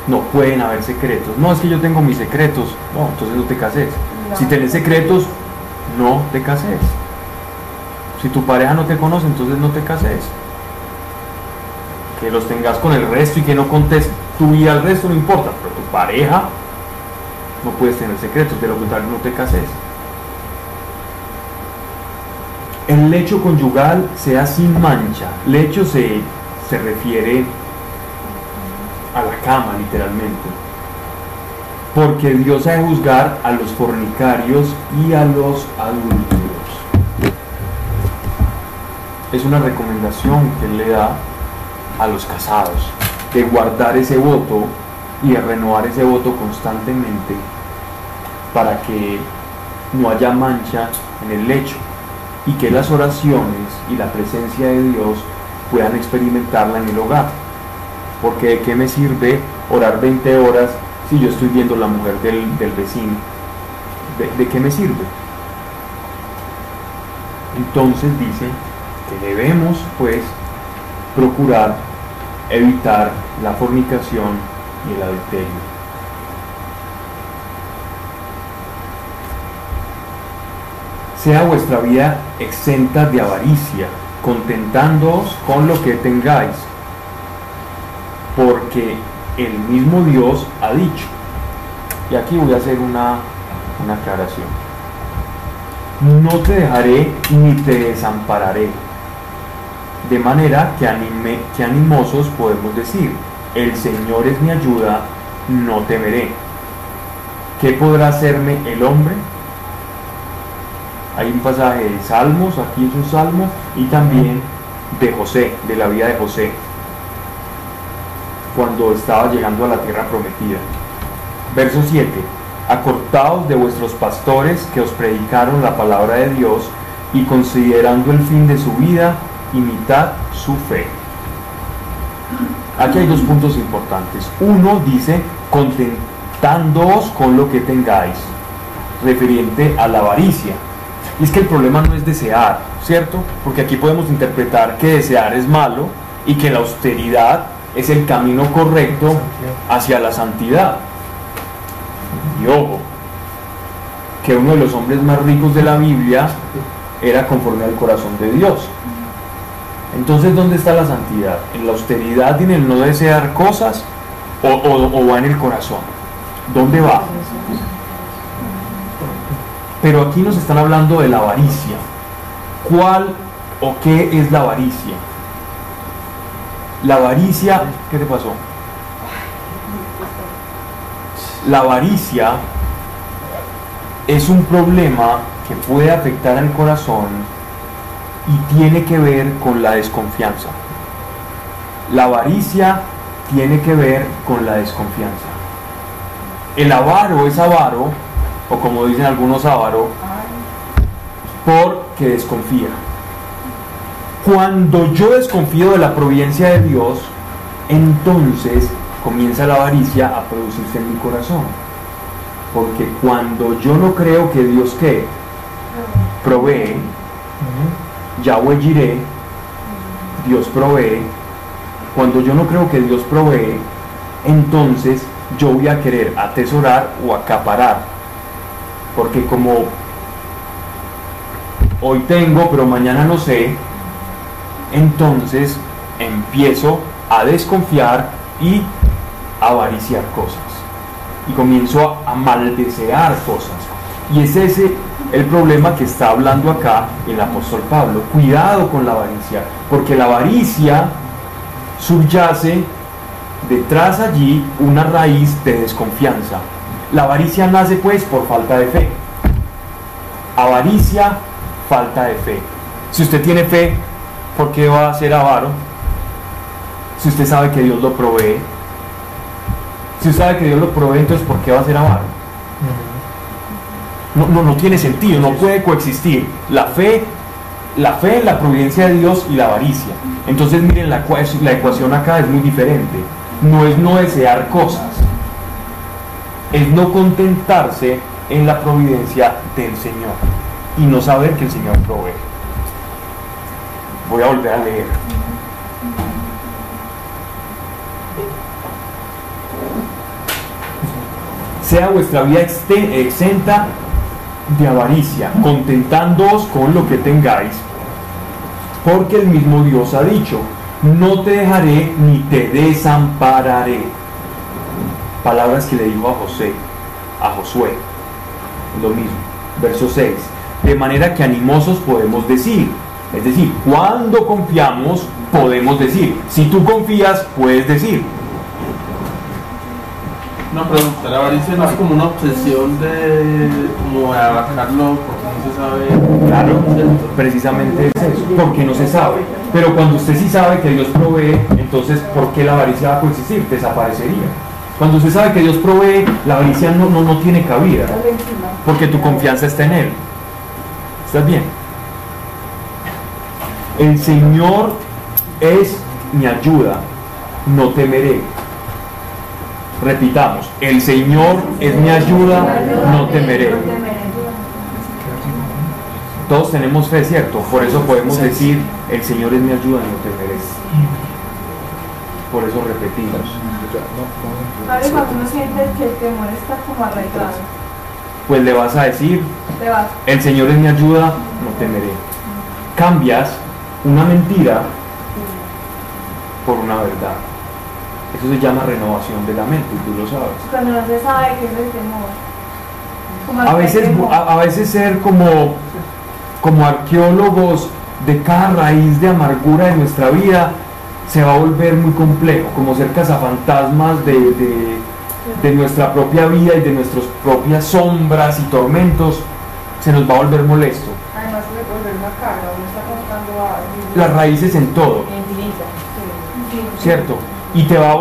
No pueden haber secretos. No, es que yo tengo mis secretos. No, entonces no te cases. Si tienes secretos, no te cases. Si tu pareja no te conoce, entonces no te cases. Que los tengas con el resto y que no contes tu vida al resto no importa, pero tu pareja no puedes tener secretos, de lo contrario no te cases el lecho conyugal sea sin mancha. Lecho se, se refiere a la cama, literalmente. Porque Dios ha de juzgar a los fornicarios y a los adúlteros. Es una recomendación que Él le da a los casados de guardar ese voto y de renovar ese voto constantemente para que no haya mancha en el lecho y que las oraciones y la presencia de Dios puedan experimentarla en el hogar. Porque de qué me sirve orar 20 horas si yo estoy viendo la mujer del, vecino. ¿De, qué me sirve? Entonces dice que debemos pues procurar evitar la fornicación y el adulterio. Sea vuestra vida exenta de avaricia, contentándoos con lo que tengáis, porque el mismo Dios ha dicho. Y aquí voy a hacer una, una aclaración. No te dejaré ni te desampararé. De manera que, anime, que animosos podemos decir, el Señor es mi ayuda, no temeré. ¿Qué podrá hacerme el hombre? Hay un pasaje de Salmos, aquí es un salmo, y también de José, de la vida de José, cuando estaba llegando a la tierra prometida. Verso 7. Acortaos de vuestros pastores que os predicaron la palabra de Dios y considerando el fin de su vida, imitad su fe. Aquí hay dos puntos importantes. Uno dice, contentándoos con lo que tengáis, refiriente a la avaricia. Y es que el problema no es desear, ¿cierto? Porque aquí podemos interpretar que desear es malo y que la austeridad es el camino correcto hacia la santidad. Y ojo, que uno de los hombres más ricos de la Biblia era conforme al corazón de Dios. Entonces, ¿dónde está la santidad? ¿En la austeridad y en el no desear cosas? ¿O, o va en el corazón? ¿Dónde va? Pero aquí nos están hablando de la avaricia. ¿Cuál o qué es la avaricia? La avaricia, ¿qué te pasó? La avaricia es un problema que puede afectar al corazón y tiene que ver con la desconfianza. La avaricia tiene que ver con la desconfianza. El avaro es avaro o como dicen algunos avaro, porque desconfía. Cuando yo desconfío de la providencia de Dios, entonces comienza la avaricia a producirse en mi corazón. Porque cuando yo no creo que Dios que provee, Yahweh Jireh, Dios provee, cuando yo no creo que Dios provee, entonces yo voy a querer atesorar o acaparar porque como hoy tengo, pero mañana no sé, entonces empiezo a desconfiar y a avariciar cosas. Y comienzo a, maldesear cosas. Y es ese el problema que está hablando acá el apóstol Pablo. Cuidado con la avaricia, porque la avaricia subyace detrás allí una raíz de desconfianza, la avaricia nace pues por falta de fe. Avaricia, falta de fe. Si usted tiene fe, ¿por qué va a ser avaro? Si usted sabe que Dios lo provee. Si usted sabe que Dios lo provee, entonces ¿por qué va a ser avaro? No, no, no tiene sentido, no puede coexistir la fe, la fe la providencia de Dios y la avaricia. Entonces miren, la, la ecuación acá es muy diferente. No es no desear cosas, es no contentarse en la providencia del Señor y no saber que el Señor provee. Voy a volver a leer. Sea vuestra vida exenta de avaricia, contentándoos con lo que tengáis, porque el mismo Dios ha dicho, no te dejaré ni te desampararé palabras que le dijo a José, a Josué. Lo mismo. Verso 6. De manera que animosos podemos decir. Es decir, cuando confiamos podemos decir. Si tú confías, puedes decir. Una pregunta, la avaricia no es como una obsesión de como abarcarlo porque no se sabe. Claro, precisamente es eso, porque no se sabe. Pero cuando usted sí sabe que Dios provee, entonces ¿por qué la avaricia va a coexistir? Desaparecería. Cuando usted sabe que Dios provee, la avaricia no, no, no tiene cabida, porque tu confianza está en Él. ¿Estás bien? El Señor es mi ayuda, no temeré. Repitamos, el Señor es mi ayuda, no temeré. Todos tenemos fe, ¿cierto? Por eso podemos decir, el Señor es mi ayuda, no temeré. Por eso repetimos. cuando uno siente que el temor está como arraigado. Pues le vas a decir, el Señor es mi ayuda, no temeré. Cambias una mentira por una verdad. Eso se llama renovación de la mente, tú lo sabes. Cuando no se sabe qué es el temor. A veces, a, veces ser como, como arqueólogos de cada raíz de amargura de nuestra vida se va a volver muy complejo, como ser cazafantasmas de, de, de nuestra propia vida y de nuestras propias sombras y tormentos, se nos va a volver molesto. Además, volver una carga, uno está Las raíces en todo. ¿Cierto? Y te va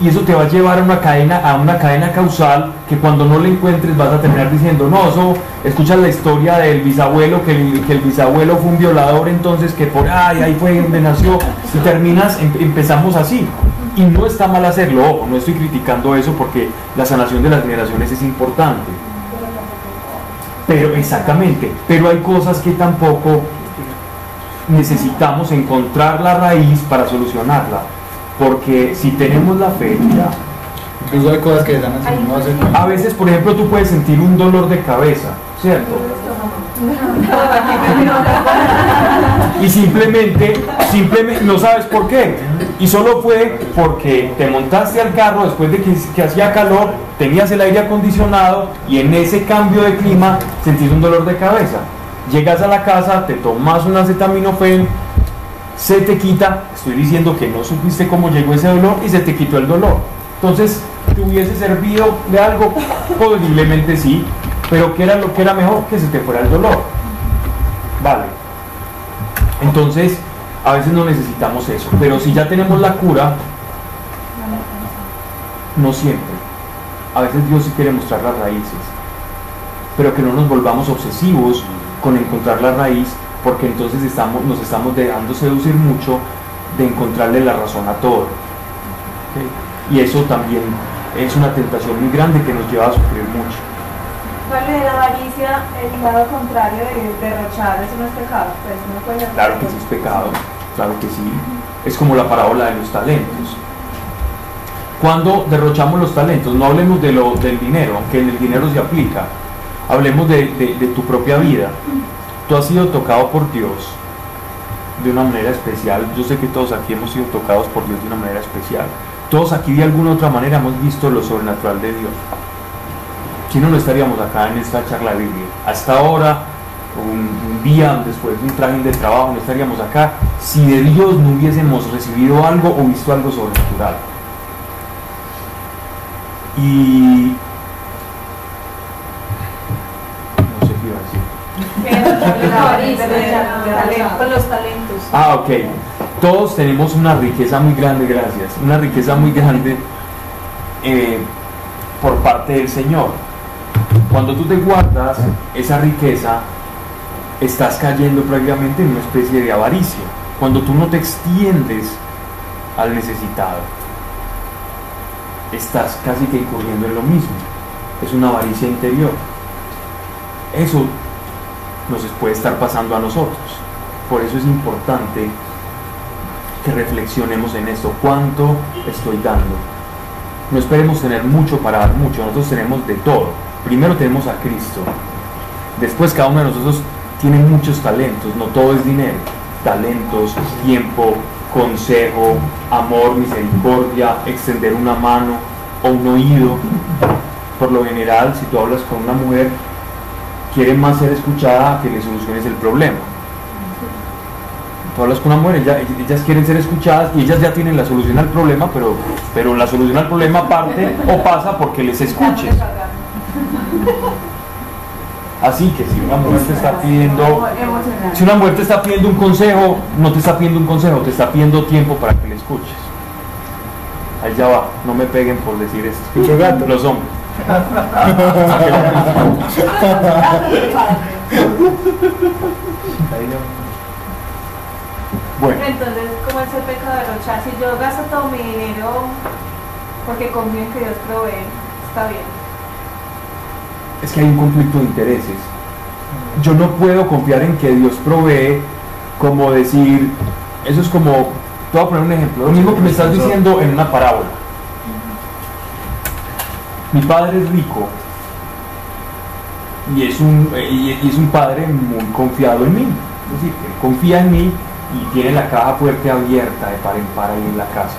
y eso te va a llevar a una cadena a una cadena causal que cuando no le encuentres vas a terminar diciendo no eso escuchas la historia del bisabuelo que el, bisabuelo fue un violador entonces que por ahí ahí fue donde nació y terminas em, empezamos así. Y no está mal hacerlo no estoy criticando eso porque la sanación de las generaciones es importante. Pero exactamente pero hay cosas que tampoco necesitamos encontrar la raíz para solucionarla porque si tenemos la fe, ya. Incluso hay cosas que dan A veces, por ejemplo, tú puedes sentir un dolor de cabeza, ¿cierto? y simplemente, simplemente no sabes por qué. Y solo fue porque te montaste al carro después de que, que, hacía calor, tenías el aire acondicionado y en ese cambio de clima sentís un dolor de cabeza. Llegas a la casa, te tomas un acetaminofén, se te quita, estoy diciendo que no supiste cómo llegó ese dolor y se te quitó el dolor. Entonces, ¿te hubiese servido de algo? Posiblemente sí, pero ¿qué era lo que era mejor? Que se te fuera el dolor. Vale. Entonces, a veces no necesitamos eso, pero si ya tenemos la cura, no siempre. A veces Dios sí quiere mostrar las raíces, pero que no nos volvamos obsesivos con encontrar la raíz porque entonces estamos, nos estamos dejando seducir mucho de encontrarle la razón a todo. Y eso también es una tentación muy grande que nos lleva a sufrir mucho. Vale, de la avaricia, el lado contrario de derrochar, eso no es pecado. Pues, claro que sí es pecado, claro que sí. Es como la parábola de los talentos. Cuando derrochamos los talentos, no hablemos de lo, del dinero, aunque en el dinero se aplica, hablemos de, de tu propia vida tú has sido tocado por Dios de una manera especial. Yo sé que todos aquí hemos sido tocados por Dios de una manera especial. Todos aquí de alguna otra manera hemos visto lo sobrenatural de Dios. Si no, no estaríamos acá en esta charla de Biblia. Hasta ahora, un, día después de un traje de trabajo, no estaríamos acá si de Dios no hubiésemos recibido algo o visto algo sobrenatural. Y los talentos. Ah, ok. Todos tenemos una riqueza muy grande, gracias. Una riqueza muy grande eh, por parte del Señor. Cuando tú te guardas esa riqueza, estás cayendo prácticamente en una especie de avaricia. Cuando tú no te extiendes al necesitado, estás casi que incurriendo en lo mismo. Es una avaricia interior. Eso nos puede estar pasando a nosotros. Por eso es importante que reflexionemos en esto. ¿Cuánto estoy dando? No esperemos tener mucho para dar mucho. Nosotros tenemos de todo. Primero tenemos a Cristo. Después cada uno de nosotros tiene muchos talentos. No todo es dinero. Talentos, tiempo, consejo, amor, misericordia, extender una mano o un oído. Por lo general, si tú hablas con una mujer, quieren más ser escuchada que le soluciones el problema. Tú hablas con una mujer, ellas, quieren ser escuchadas y ellas ya tienen la solución al problema, pero, pero la solución al problema parte o pasa porque les escuches. Así que si una mujer te está pidiendo, si una mujer te está pidiendo un consejo, no te está pidiendo un consejo, te está pidiendo tiempo para que le escuches. Ahí ya va, no me peguen por decir esto. Los hombres. Bueno. Entonces, ¿cómo es el pecado de derrochar? Si yo gasto todo mi dinero porque confío en que Dios provee, está bien. Es que hay un conflicto de intereses. Yo no puedo confiar en que Dios provee como decir, eso es como, te voy a poner un ejemplo, lo mismo que me estás diciendo en una parábola Mi padre es rico y es un, y es un padre muy confiado en mí. Es decir, él confía en mí y tiene la caja fuerte abierta de par en par ahí en la casa.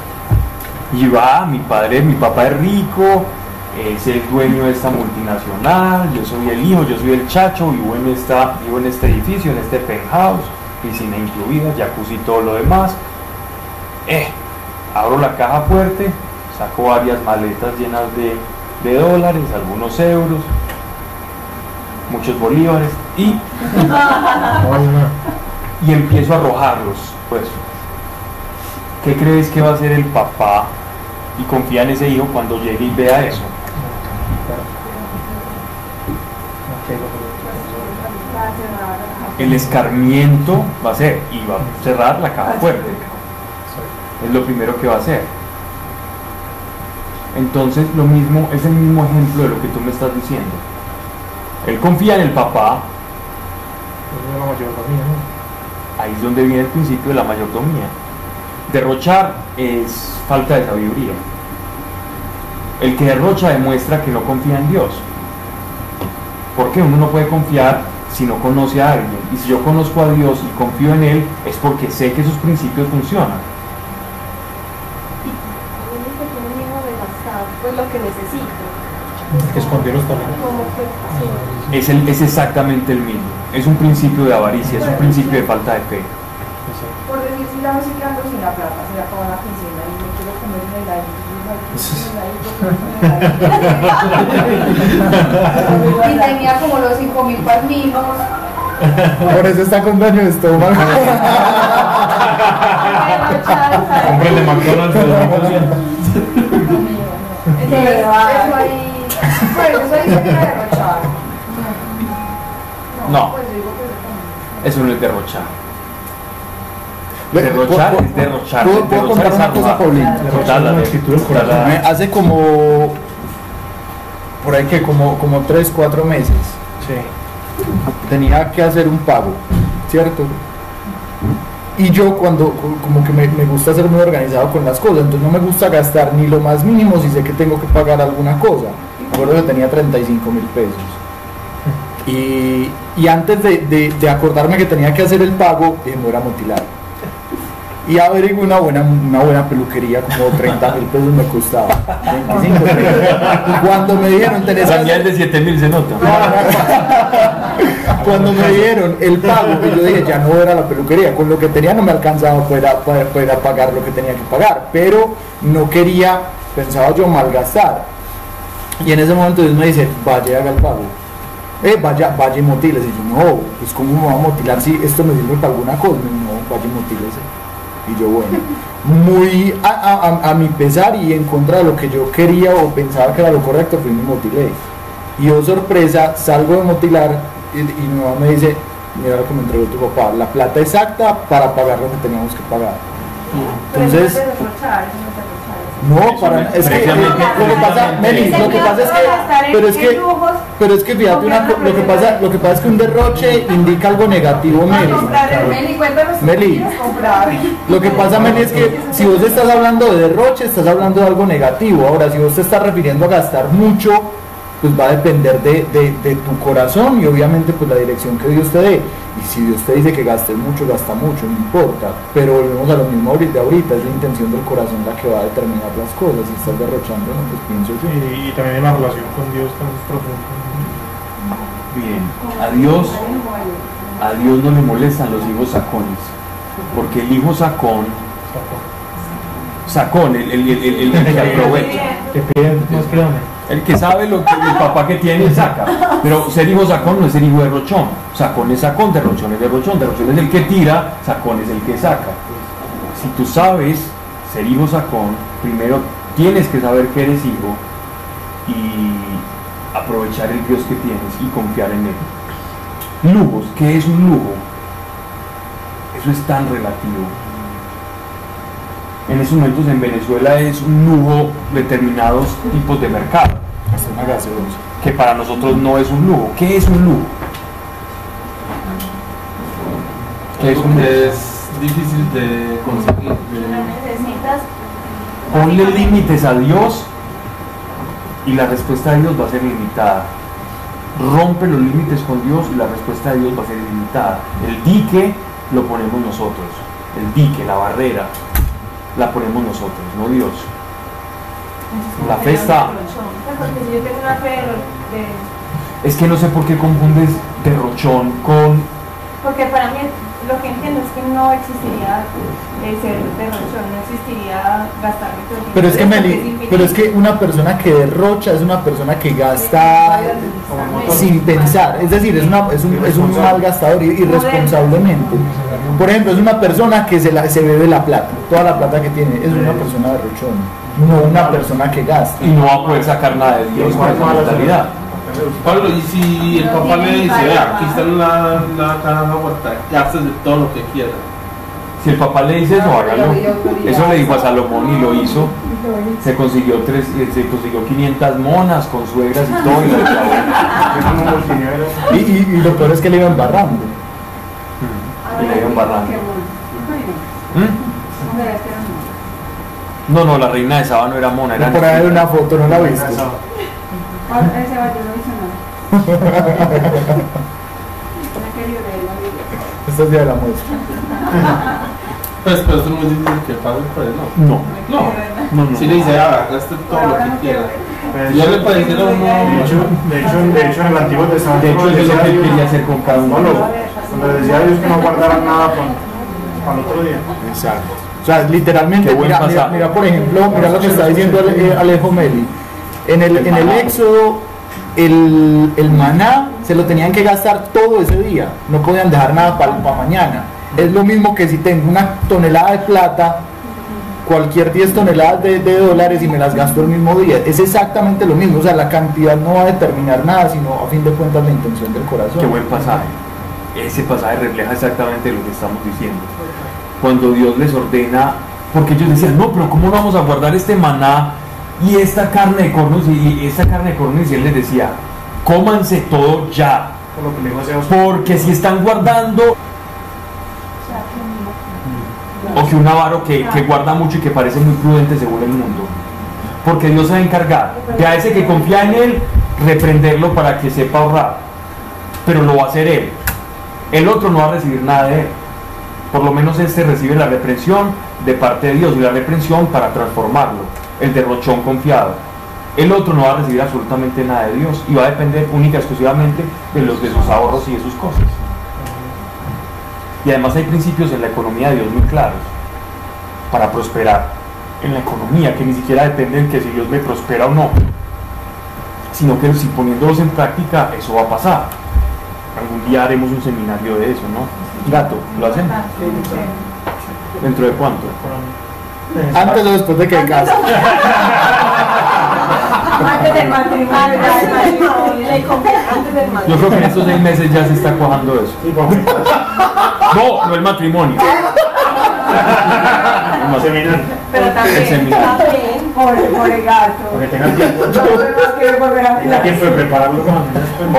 Y va, mi padre, mi papá es rico, es el dueño de esta multinacional, yo soy el hijo, yo soy el chacho, vivo en, esta, vivo en este edificio, en este penthouse, piscina incluida, jacuzzi y todo lo demás. Eh, abro la caja fuerte, saco varias maletas llenas de, de dólares, algunos euros, muchos bolívares y, y empiezo a arrojarlos. Pues, ¿qué crees que va a hacer el papá y confía en ese hijo cuando llegue y vea eso? El escarmiento va a ser y va a cerrar la caja fuerte. Es lo primero que va a hacer. Entonces, lo mismo es el mismo ejemplo de lo que tú me estás diciendo. Él confía en el papá. Ahí es donde viene el principio de la mayordomía. Derrochar es falta de sabiduría. El que derrocha demuestra que no confía en Dios. Porque uno no puede confiar si no conoce a alguien. Y si yo conozco a Dios y confío en Él, es porque sé que sus principios funcionan. Pues lo que necesito. Esconderlos también. Es, el, es exactamente el mismo. Es un principio de avaricia, es un principio de falta de fe. Por decir, si la estoy quedando sin la plata, se le acaba la quincena y me quiero comer un helado. y tenía como los 5 mil palminos. Por eso está con daño de estómago. Hombre de McDonald's de 2000%. Entonces, eso ahí pues eso dice que derrochar. No. Pues yo digo que Eso no es derrochar. Derrochar ¿puedo- es derrochar. ¿Puedo, puedo Derrochar contar es una cosa. Paulín? Hace como, por ahí que como, como 3, 4 meses, tenía que hacer un pago, ¿cierto? Y yo cuando, como que me, me gusta ser muy organizado con las cosas, entonces no me gusta gastar ni lo más mínimo si sé que tengo que pagar alguna cosa. Me acuerdo que tenía 35 mil pesos. Y, y antes de, de- de acordarme que tenía que hacer el pago, dije, me voy a motilar. Y averigué una buena, una buena peluquería, como 30 mil pesos me costaba. 25 Y cuando me dijeron, tenés de 7000 se nota. cuando me dieron el pago, pues yo dije, ya no era la peluquería, con lo que tenía no me alcanzaba para, para, para pagar lo que tenía que pagar, pero no quería, pensaba yo, malgastar. Y en ese momento Dios me dice, vaya y haga el pago. Eh, vaya, vaya y motílese. Y yo, no, pues cómo me va a motilar si esto me sirve para alguna cosa. No, vaya y motílese. Y yo, bueno, muy a, a- a- a mi pesar y en contra de lo que yo quería o pensaba que era lo correcto, fui y me motilé. Y yo, sorpresa, salgo de motilar y, y mi mamá me dice, mira lo que me entregó tu papá, la plata exacta para pagar lo que teníamos que pagar. Entonces, no para es que lo que pasa, Meli, lo que pasa es que, pero es que, pero es que fíjate una lo que pasa, lo que pasa es que un derroche indica algo negativo, Meli. Meli. Lo que pasa, Meli, es que si vos estás hablando de derroche, estás hablando de algo negativo. Ahora, si vos te estás refiriendo a gastar mucho, pues va a depender de, de- de tu corazón y obviamente pues la dirección que Dios te dé. Y si Dios te dice que gastes mucho, gasta mucho, no importa. Pero volvemos a lo mismo de ahorita, es la intención del corazón la que va a determinar las cosas. Si estás derrochando, no, pues pienso yo. Y, y también en la relación con Dios tan profunda. Bien. A Dios, a Dios no le molestan los hijos sacones. Porque el hijo sacón, sacón, el, el, el, el- que aprovecha. Te piden. El que sabe lo que el papá que tiene saca. Pero ser hijo sacón no es ser hijo de rochón. Sacón es sacón, derrochón es derrochón. Derrochón es el que tira, sacón es el que saca. Si tú sabes ser hijo sacón, primero tienes que saber que eres hijo y aprovechar el Dios que tienes y confiar en él. Lujos, ¿qué es un lujo? Eso es tan relativo. En estos momentos en Venezuela es un lujo determinados tipos de mercado Hasta una gaseosa. que para nosotros no es un lujo. ¿Qué es un lujo? ¿Qué es un lujo? es difícil de conseguir. de- necesitas Ponle límites a Dios y la respuesta de Dios va a ser limitada. Rompe los límites con Dios y la respuesta de Dios va a ser limitada. El dique lo ponemos nosotros. El dique, la barrera, la ponemos nosotros, no Dios. La fe está. Es que no sé por qué confundes derrochón con... Porque para mí lo que entiendo es que no existiría eh, ser derrochón, no existiría el dinero Pero es que, Meli, pero es que una persona que derrocha es una persona que gasta sin pensar. Es decir, es, una, es, un, es un mal gastador irresponsablemente. Por ejemplo, es una persona que se, la, se bebe la plata, toda la plata que tiene, es una persona derrochón, no una persona que gasta. Y no va a poder sacar nada de Dios con esa mentalidad. Pablo, y si el papá le dice, vea, aquí está la, la caja fuerte, gastes de todo lo que quieras. Si el papá le dice eso, No, hágalo. Eso le dijo a Salomón y lo hizo. Se consiguió, tres, eh, se consiguió 500 monas con suegras y todo. Y, lo llevó. Y, y- y lo peor es que le iba embarrando. y le. Qué bueno. ¿Mm? ¿Cómo será este hombre? No, no, la reina de Saba no era mona, era Por ahí una foto, ¿no la viste? Esta es de la muestra. Pues, pero es muy difícil que pase por él, ¿no? No, No, no, no. si le dice, ah, gaste todo lo que ver. Yo le pareció De uno. hecho, de hecho, de hecho, en el Antiguo Testamento De hecho, es lo que él quería hacer con cada uno. Cuando, cuando le decía a Dios que no guardaran nada para, para el otro día. Exacto. O sea, literalmente, mira, mira, pasaje. mira, por ejemplo, mira lo que está diciendo eh, Alejo Meli. En el, en el Éxodo, el, el maná se lo tenían que gastar todo ese día. No podían dejar nada para mañana. Es lo mismo que si tengo una tonelada de plata, cualquier 10 toneladas de, de dólares y me las gasto el mismo día. Es exactamente lo mismo. O sea, la cantidad no va a determinar nada, sino a fin de cuentas la intención del corazón. Qué buen pasaje. Ese pasaje refleja exactamente lo que estamos diciendo. Cuando Dios les ordena, porque ellos decían, no, pero ¿cómo vamos a guardar este maná y esta carne de cornos y y esta carne de cornos? Y él les decía, cómanse todo ya, Por lo que le dijo a Zeus. porque si están guardando, o que un avaro que, que guarda mucho y que parece muy prudente según el mundo, porque Dios se va a encargar de a ese que confía en él, reprenderlo para que sepa ahorrar, pero lo va a hacer él. El otro no va a recibir nada de él. Por lo menos este recibe la reprensión de parte de Dios y la reprensión para transformarlo, el derrochón confiado. El otro no va a recibir absolutamente nada de Dios y va a depender única y exclusivamente de los de sus ahorros y de sus cosas. Y además hay principios en la economía de Dios muy claros para prosperar en la economía, que ni siquiera dependen que si Dios me prospera o no, sino que si poniéndolos en práctica eso va a pasar. Algún día haremos un seminario de eso, ¿no? Gato, ¿lo hacen? Ah. ¿Dentro de cuánto? Antes o después de que casa. Antes del matrimonio, ya del matrimonio, antes Yo creo que en estos seis meses ya se está cuajando eso. Porque No, no el matrimonio. El seminario. Pero El también, seminario. también, por, por el gato. Para que tengan tiempo. Tenga tiempo de prepararlo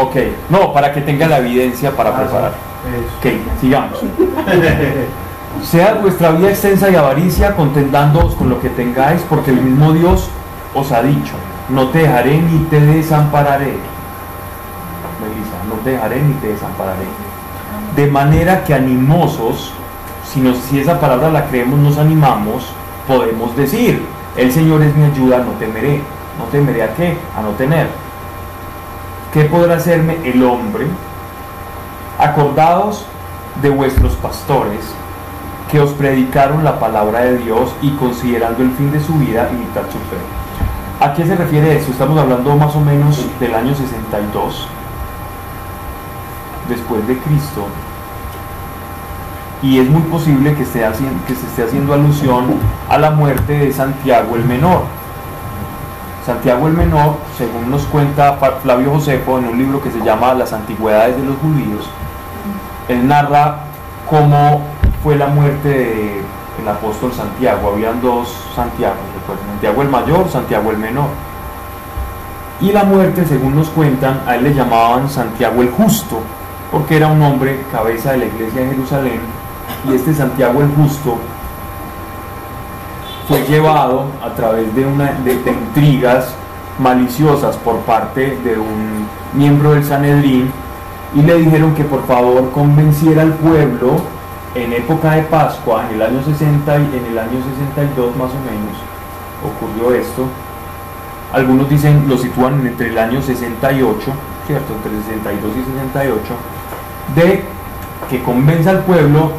Ok, no, para que tenga la evidencia para preparar. Ok, sigamos. Sea vuestra vida extensa y avaricia, contendándoos con lo que tengáis, porque el mismo Dios os ha dicho, no te dejaré ni te desampararé. Melissa, no te dejaré ni te desampararé. De manera que animosos, si, nos, si esa palabra la creemos, nos animamos, podemos decir, el Señor es mi ayuda, no temeré. ¿No temeré a qué? A no tener. ¿Qué podrá hacerme el hombre? Acordaos de vuestros pastores que os predicaron la palabra de Dios y considerando el fin de su vida, imitad su fe. ¿A qué se refiere esto? Estamos hablando más o menos del año 62 después de Cristo. Y es muy posible que, esté haciendo, que se esté haciendo alusión a la muerte de Santiago el Menor. Santiago el Menor, según nos cuenta Flavio Josefo en un libro que se llama Las Antigüedades de los Judíos, él narra cómo fue la muerte del apóstol Santiago. Habían dos recuerden, Santiago el Mayor, Santiago el Menor. Y la muerte, según nos cuentan, a él le llamaban Santiago el Justo, porque era un hombre cabeza de la iglesia de Jerusalén, y este Santiago el Justo fue llevado a través de, una, de, de intrigas maliciosas por parte de un miembro del Sanedrín y le dijeron que por favor convenciera al pueblo en época de Pascua, en el año 60 y en el año 62 más o menos, ocurrió esto. Algunos dicen, lo sitúan entre el año 68, ¿cierto? Entre 62 y 68, de que convenza al pueblo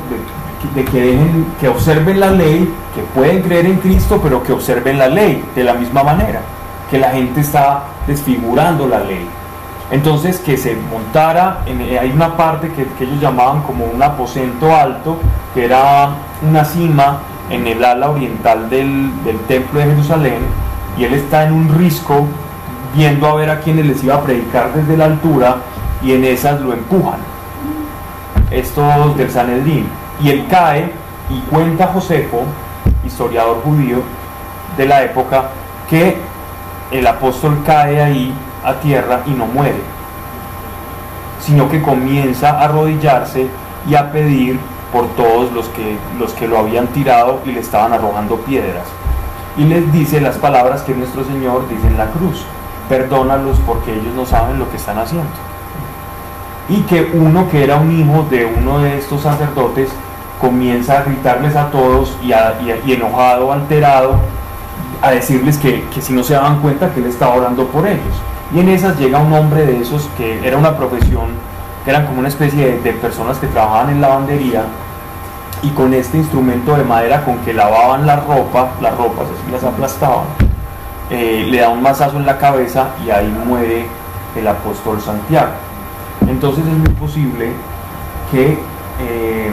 de, que dejen, que observen la ley, que pueden creer en Cristo, pero que observen la ley de la misma manera, que la gente está desfigurando la ley. Entonces que se montara, en- eh, hay una parte que, ellos llamaban como un aposento alto, que era una cima en el ala oriental del, del templo de Jerusalén, y él está en un risco viendo a ver a quienes les iba a predicar desde la altura, y en esas lo empujan, estos del Sanedrín, y él cae y cuenta Josefo, historiador judío de la época, que el apóstol cae ahí a tierra y no muere, sino que comienza a arrodillarse y a pedir por todos los que, los que lo habían tirado y le estaban arrojando piedras. Y les dice las palabras que nuestro Señor dice en la cruz, perdónalos porque ellos no saben lo que están haciendo. Y que uno que era un hijo de uno de estos sacerdotes comienza a gritarles a todos y, enojado, alterado, a decirles que, que si no se daban cuenta que él estaba orando por ellos. Y en esas llega un hombre de esos que era una profesión, que eran como una especie de, personas que trabajaban en lavandería y con este instrumento de madera con que lavaban la ropa, las ropas así las aplastaban, eh, le da un mazazo en la cabeza y ahí muere el apóstol Santiago. Entonces es muy posible que eh,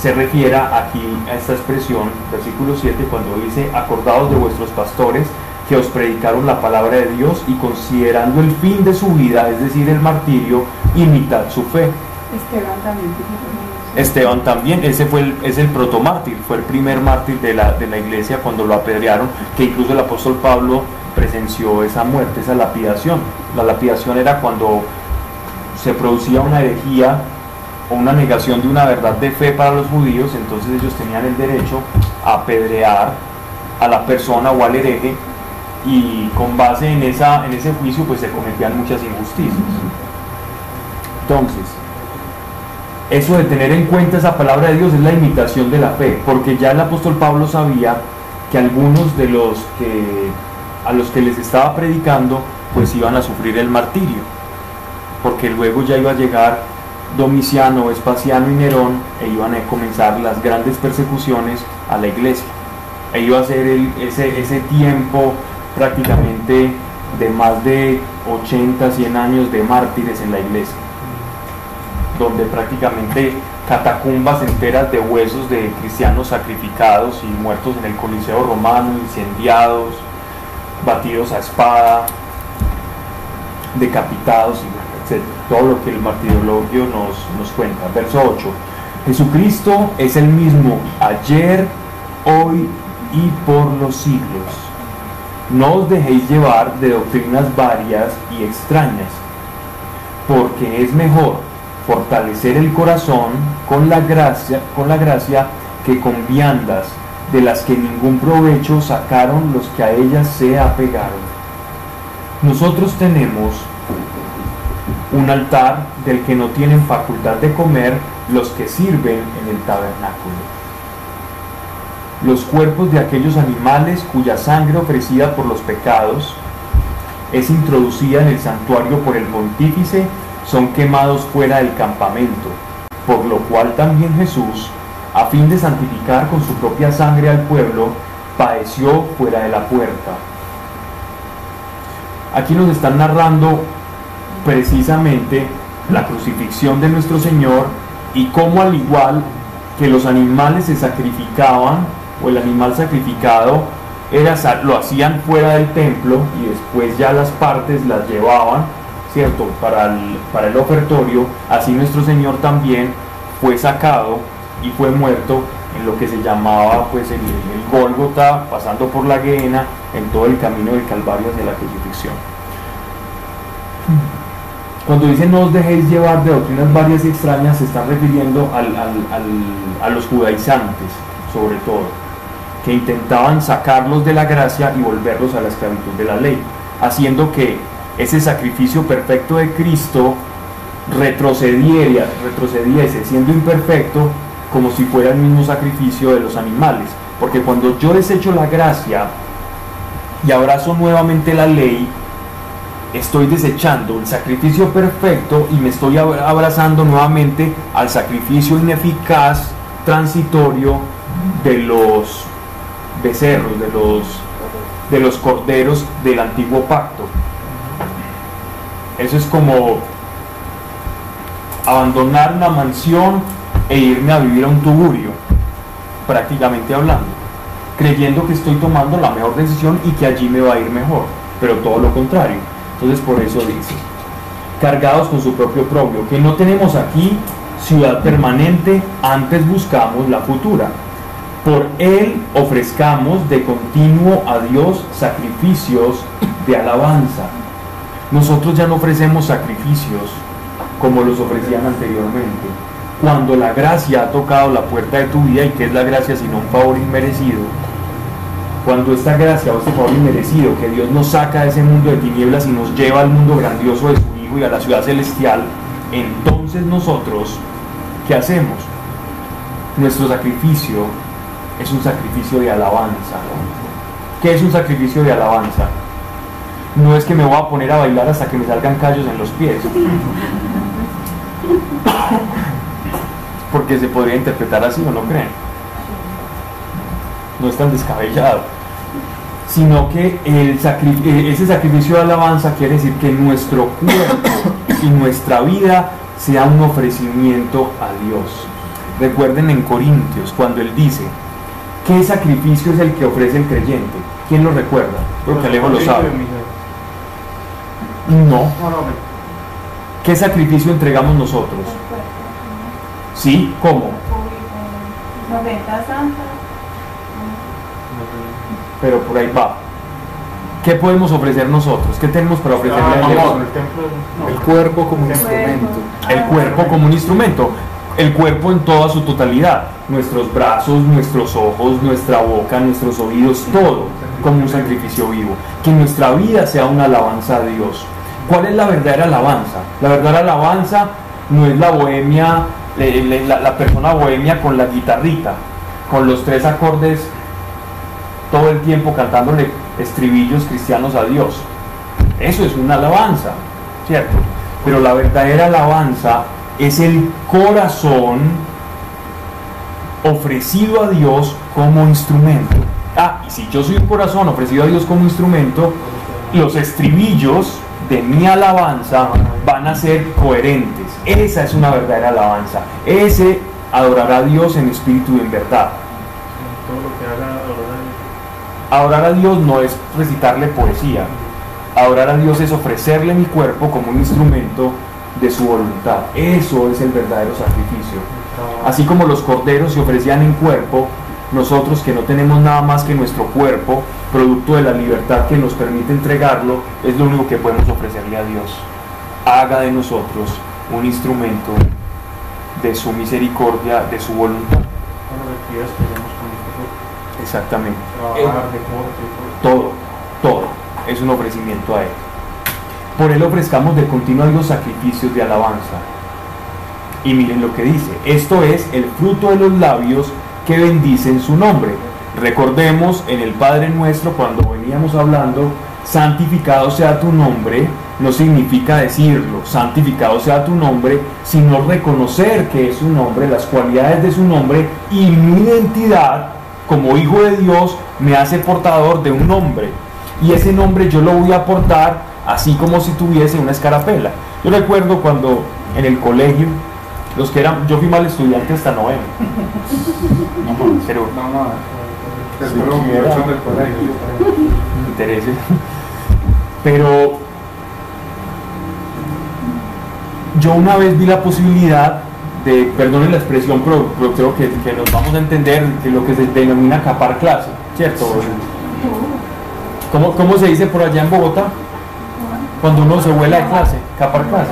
se refiera aquí a esta expresión, versículo 7, cuando dice, acordados de vuestros pastores que os predicaron la palabra de Dios y considerando el fin de su vida, es decir, el martirio, imitad su fe. Esteban también. Esteban también, ese fue el, es el protomártir, fue el primer mártir de la, de la iglesia cuando lo apedrearon, que incluso el apóstol Pablo presenció esa muerte, esa lapidación. La lapidación era cuando se producía una herejía o una negación de una verdad de fe para los judíos, entonces ellos tenían el derecho a apedrear a la persona o al hereje y con base en, esa, en ese juicio pues se cometían muchas injusticias. Entonces, eso de tener en cuenta esa palabra de Dios es la imitación de la fe, porque ya el apóstol Pablo sabía que algunos de los que a los que les estaba predicando pues iban a sufrir el martirio, porque luego ya iba a llegar Domiciano, Espaciano y Nerón e iban a comenzar las grandes persecuciones a la iglesia. E iba a ser ese, ese tiempo prácticamente de más de 80, 100 años de mártires en la iglesia donde prácticamente catacumbas enteras de huesos de cristianos sacrificados y muertos en el Coliseo romano, incendiados, batidos a espada, decapitados, etc. Todo lo que el martirologio nos, nos cuenta. Verso 8. Jesucristo es el mismo ayer, hoy y por los siglos. No os dejéis llevar de doctrinas varias y extrañas, porque es mejor fortalecer el corazón con la gracia, con la gracia que con viandas de las que ningún provecho sacaron los que a ellas se apegaron. Nosotros tenemos un altar del que no tienen facultad de comer los que sirven en el tabernáculo. Los cuerpos de aquellos animales cuya sangre ofrecida por los pecados es introducida en el santuario por el pontífice son quemados fuera del campamento, por lo cual también Jesús, a fin de santificar con su propia sangre al pueblo, padeció fuera de la puerta. Aquí nos están narrando precisamente la crucifixión de nuestro Señor y cómo al igual que los animales se sacrificaban o el animal sacrificado era, lo hacían fuera del templo y después ya las partes las llevaban, ¿cierto? Para el, para el ofertorio, así nuestro Señor también fue sacado y fue muerto en lo que se llamaba pues el, el Gólgota, pasando por la Guena, en todo el camino del Calvario hacia la crucifixión. Cuando dice no os dejéis llevar de doctrinas varias y extrañas, se está refiriendo al- al- al- a los judaizantes, sobre todo, que intentaban sacarlos de la gracia y volverlos a la esclavitud de la ley. haciendo que ese sacrificio perfecto de Cristo retrocediera, retrocediese siendo imperfecto como si fuera el mismo sacrificio de los animales. Porque cuando yo desecho la gracia y abrazo nuevamente la ley, estoy desechando el sacrificio perfecto y me estoy abrazando nuevamente al sacrificio ineficaz, transitorio de los becerros, de los, de los corderos del antiguo pacto. Eso es como abandonar una mansión e irme a vivir a un tugurio, prácticamente hablando, creyendo que estoy tomando la mejor decisión y que allí me va a ir mejor, pero todo lo contrario. Entonces por eso dice, cargados con su propio propio, que no tenemos aquí ciudad permanente, antes buscamos la futura. Por él ofrezcamos de continuo a Dios sacrificios de alabanza. Nosotros ya no ofrecemos sacrificios como los ofrecían anteriormente. Cuando la gracia ha tocado la puerta de tu vida, y que es la gracia sino un favor inmerecido, cuando esta gracia o este favor inmerecido que Dios nos saca de ese mundo de tinieblas y nos lleva al mundo grandioso de su Hijo y a la ciudad celestial, entonces nosotros, ¿qué hacemos? Nuestro sacrificio es un sacrificio de alabanza. ¿Qué es un sacrificio de alabanza? No es que me voy a poner a bailar hasta que me salgan callos en los pies. Porque se podría interpretar así o no creen. No es tan descabellado. Sino que eh, ese sacrificio de alabanza quiere decir que nuestro cuerpo y nuestra vida sea un ofrecimiento a Dios. Recuerden en Corintios cuando él dice, ¿qué sacrificio es el que ofrece el creyente? ¿Quién lo recuerda? Porque Alejo lo sabe. No. ¿Qué sacrificio entregamos nosotros? ¿Sí? ¿Cómo? Pero por ahí va. ¿Qué podemos ofrecer nosotros? ¿Qué tenemos para ofrecerle a Dios? El cuerpo como un instrumento. El cuerpo como un instrumento. El cuerpo en toda su totalidad. Nuestros brazos, nuestros ojos, nuestra boca, nuestros oídos, todo como un sacrificio vivo. Que nuestra vida sea una alabanza a Dios. ¿Cuál es la verdadera alabanza? La verdadera alabanza no es la bohemia la, persona bohemia con la guitarrita, con los tres acordes todo el tiempo cantándole estribillos cristianos a Dios. Eso es una alabanza, ¿cierto? Pero la verdadera alabanza es el corazón ofrecido a Dios como instrumento. Ah, y si yo soy un corazón ofrecido a Dios como instrumento, los estribillos de mi alabanza van a ser coherentes. Esa es una verdadera alabanza. Ese adorará a Dios en espíritu y en verdad. Adorar a Dios no es recitarle poesía. Adorar a Dios es ofrecerle mi cuerpo como un instrumento de su voluntad. Eso es el verdadero sacrificio. Así como los corderos se ofrecían en cuerpo, nosotros que no tenemos nada más que nuestro cuerpo, producto de la libertad que nos permite entregarlo, es lo único que podemos ofrecerle a Dios. Haga de nosotros un instrumento de su misericordia, de su voluntad. Exactamente. todo, todo es un ofrecimiento a Él. Por Él ofrezcamos de continuo los sacrificios de alabanza. Y miren lo que dice, esto es el fruto de los labios que bendicen su nombre. Recordemos en el Padre nuestro cuando veníamos hablando, santificado sea tu nombre, no significa decirlo, santificado sea tu nombre, sino reconocer que es su nombre, las cualidades de su nombre y mi identidad como hijo de Dios me hace portador de un nombre. Y ese nombre yo lo voy a portar así como si tuviese una escarapela. Yo recuerdo cuando en el colegio los que eran, yo fui mal estudiante hasta noveno. No, pero. No, Interese. Pero yo una vez vi la posibilidad de, perdonen la expresión, pero, creo que, que, nos vamos a entender de lo que se denomina capar clase, ¿cierto? ¿Cómo, ¿Cómo se dice por allá en Bogotá? Cuando uno se vuela de clase, capar clase.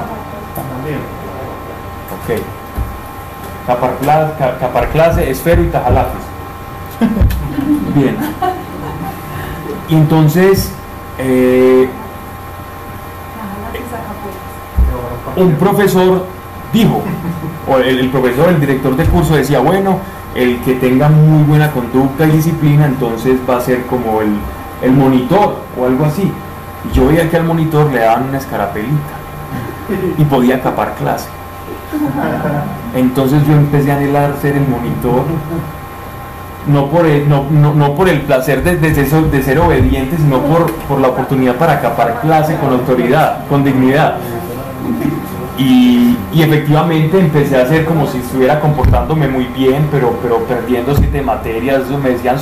Ok. Caparclase, esfero y. Bien. Y entonces, eh, un profesor dijo, o el, profesor, el director de curso decía, bueno, el que tenga muy buena conducta y disciplina, entonces va a ser como el, el monitor o algo así. Y yo veía que al monitor le daban una escarapelita y podía capar clase. Entonces yo empecé a anhelar ser el monitor, no por el, no, no- no por el placer de, de ser, de ser obediente, sino por, por la oportunidad para capar clase con autoridad, con dignidad. Y, efectivamente empecé a hacer como si estuviera comportándome muy bien, pero, pero perdiendo siete materias, me decían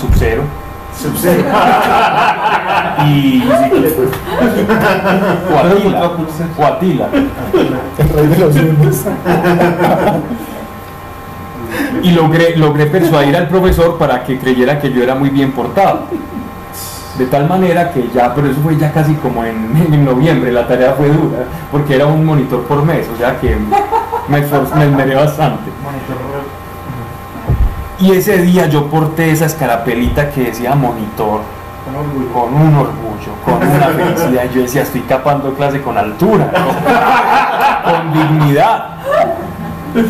Y. El rey de los niños. Y logré, logré persuadir al profesor para que creyera que yo era muy bien portado. De tal manera que ya, pero eso fue ya casi como en, en noviembre, la tarea fue dura, porque era un monitor por mes, o sea que me, esforcé, me bastante. Y ese día yo porté esa escarapelita que decía monitor, con un orgullo, con una felicidad. Yo decía, estoy capando clase con altura, con, con dignidad.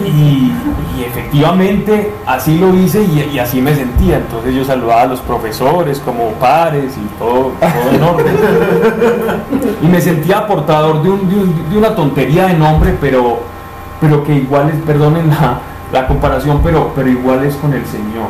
Y, y efectivamente así lo hice y, y así me sentía. Entonces yo saludaba a los profesores como pares y todo, todo en orden. Y me sentía portador de, un- de un- de una tontería de nombre, pero, pero que igual perdonen la, la comparación, pero, pero igual es con el Señor.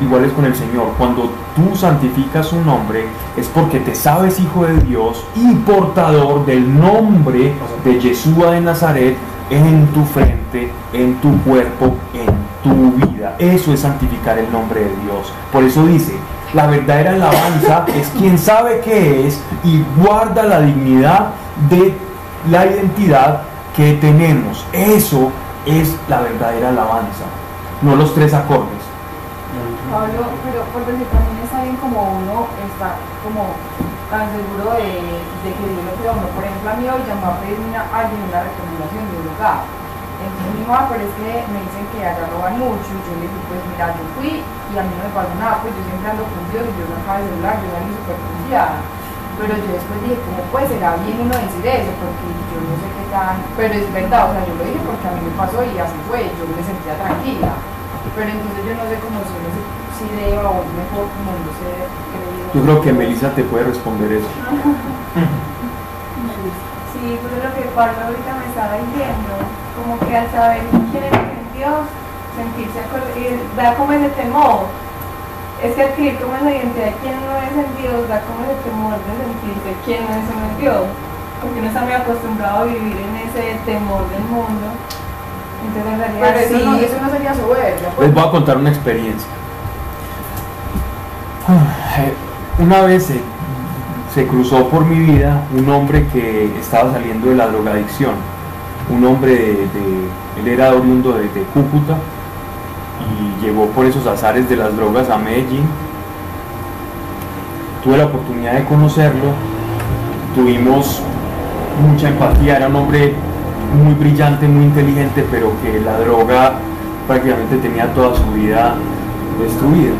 Igual es con el Señor. Cuando tú santificas un nombre es porque te sabes hijo de Dios y portador del nombre de Yeshua de Nazaret en tu frente, en tu cuerpo, en tu vida. Eso es santificar el nombre de Dios. Por eso dice, la verdadera alabanza es quien sabe qué es y guarda la dignidad de la identidad que tenemos. Eso es la verdadera alabanza, no los tres acordes. Pablo, pero por decir también está bien como uno está como tan seguro de, de que Dios lo crea uno. Por ejemplo, a mí hoy llamó a pedirme una, alguien una recomendación de un lugar. Entonces dijo, ah, pero es que me dicen que allá roban mucho. Y yo le dije, pues mira, yo fui y a mí no me pasó nada, pues yo siempre ando con Dios y yo sacaba el celular, yo salí súper confiada. Pero yo después dije, ¿cómo puede será bien uno decir eso? Porque yo no sé qué tan... Pero es verdad, o sea, yo lo dije porque a mí me pasó y así fue, yo me sentía tranquila. Pero entonces yo no sé cómo si uno se- si deba o mejor como no sé creído. Yo creo que Melissa te puede responder eso. Sí, pues es lo que Pablo ahorita me estaba diciendo, como que al saber quién es en Dios, sentirse da como ese temor. Es que adquirir como esa identidad de quién no es en Dios, da como ese temor de sentirse quién no es en Dios, porque uno está muy acostumbrado a vivir en ese temor del mundo. Entonces en realidad Pero eso, sí, no, eso no sería soberbia. pues. Les voy a contar una experiencia. Eh, Una vez se, se cruzó por mi vida un hombre que estaba saliendo de la drogadicción. Un hombre de, de- él era oriundo de, de Cúcuta y llegó por esos azares de las drogas a Medellín. Tuve la oportunidad de conocerlo, tuvimos mucha empatía, era un hombre muy brillante, muy inteligente, pero que la droga prácticamente tenía toda su vida destruida.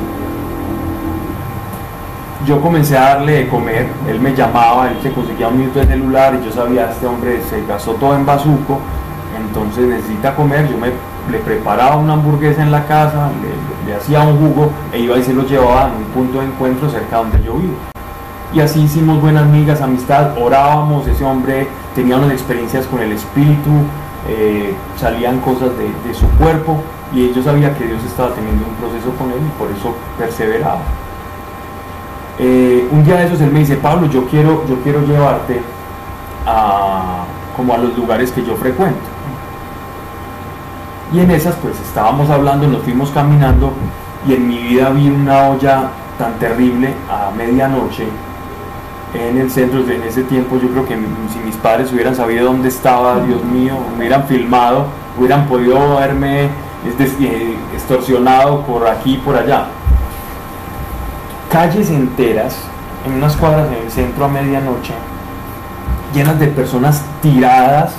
Yo comencé a darle de comer, él me llamaba, él se conseguía un minuto de celular y yo sabía, este hombre se gastó todo en bazuco, entonces necesita comer, yo me, le preparaba una hamburguesa en la casa, le, hacía un jugo e iba y se lo llevaba en un punto de encuentro cerca donde yo vivo. Y así hicimos buenas migas, amistad, orábamos, ese hombre tenía unas experiencias con el espíritu, eh, salían cosas de, de su cuerpo y yo sabía que Dios estaba teniendo un proceso con él y por eso perseveraba. Eh, un día de esos él me dice, Pablo, yo quiero, yo quiero llevarte a, como a los lugares que yo frecuento. Y en esas pues estábamos hablando, nos fuimos caminando y en mi vida vi una olla tan terrible a medianoche en el centro, en ese tiempo yo creo que si mis padres hubieran sabido dónde estaba, Dios mío, me hubieran filmado, hubieran podido es decir, eh, extorsionado por aquí y por allá. Calles enteras, en unas cuadras en el centro a medianoche, llenas de personas tiradas,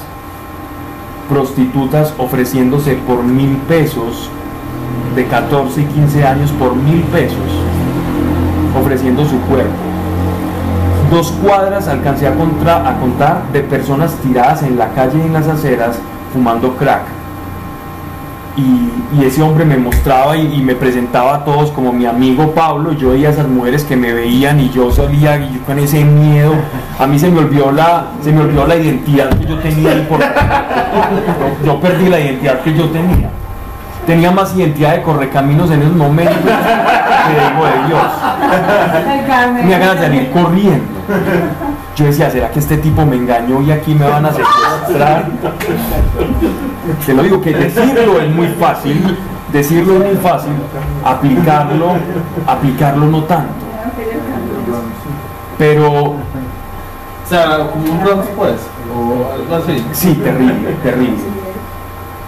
prostitutas ofreciéndose por mil pesos, de 14 y 15 años por mil pesos, ofreciendo su cuerpo dos cuadras alcancé a, a contar de personas tiradas en la calle y en las aceras fumando crack. Y, y ese hombre me mostraba y, y me presentaba a todos como mi amigo Pablo. Yo veía a esas mujeres que me veían y yo salía y yo con ese miedo. A mí se me olvidó la, se me olvidó la identidad que yo tenía. y por- yo, yo perdí la identidad que yo tenía. Tenía más identidad de correcaminos en esos momentos que digo de Dios me hagan salir corriendo. Yo decía, ¿será que este tipo me engañó y aquí me van a secuestrar? Te lo digo que decirlo es muy fácil, decirlo es muy fácil, aplicarlo, aplicarlo no tanto. Pero O sea, como un Bronx pues, o algo así. sí, terrible, terrible.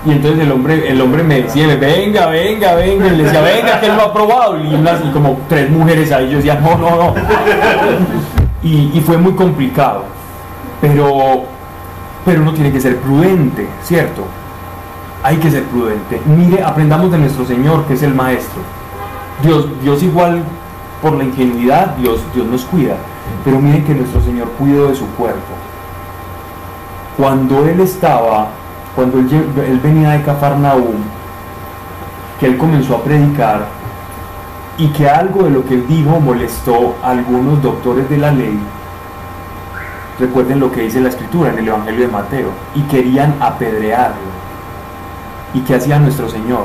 Y entonces el hombre, el hombre me decía, venga, venga, venga, y le decía, venga, que él lo ha probado. Y, unas- y como tres mujeres ahí, yo decía, no, no, no. Y, fue muy complicado. Pero, pero uno tiene que ser prudente, ¿cierto? Hay que ser prudente. Mire, aprendamos de nuestro Señor, que es el Maestro. Dios, Dios igual, por la ingenuidad, Dios, Dios nos cuida. Pero miren que nuestro Señor cuidó de su cuerpo. Cuando Él estaba, cuando Él, él venía de Cafarnaúm, que Él comenzó a predicar y que algo de lo que Él dijo molestó a algunos doctores de la ley, recuerden lo que dice la Escritura en el Evangelio de Mateo, y querían apedrearlo. ¿Y qué hacía nuestro Señor?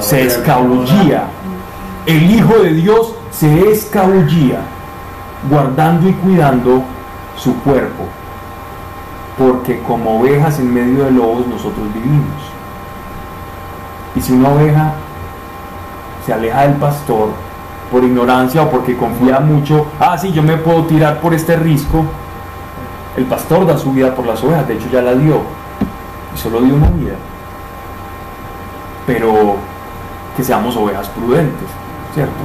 se escabullía. El Hijo de Dios se escabullía, guardando y cuidando su cuerpo, porque como ovejas en medio de lobos nosotros vivimos. Y si una oveja se aleja del pastor por ignorancia o porque confía mucho, ah, sí, yo me puedo tirar por este risco, el pastor da su vida por las ovejas, de hecho ya la dio, y solo dio una vida. Pero que seamos ovejas prudentes, ¿cierto?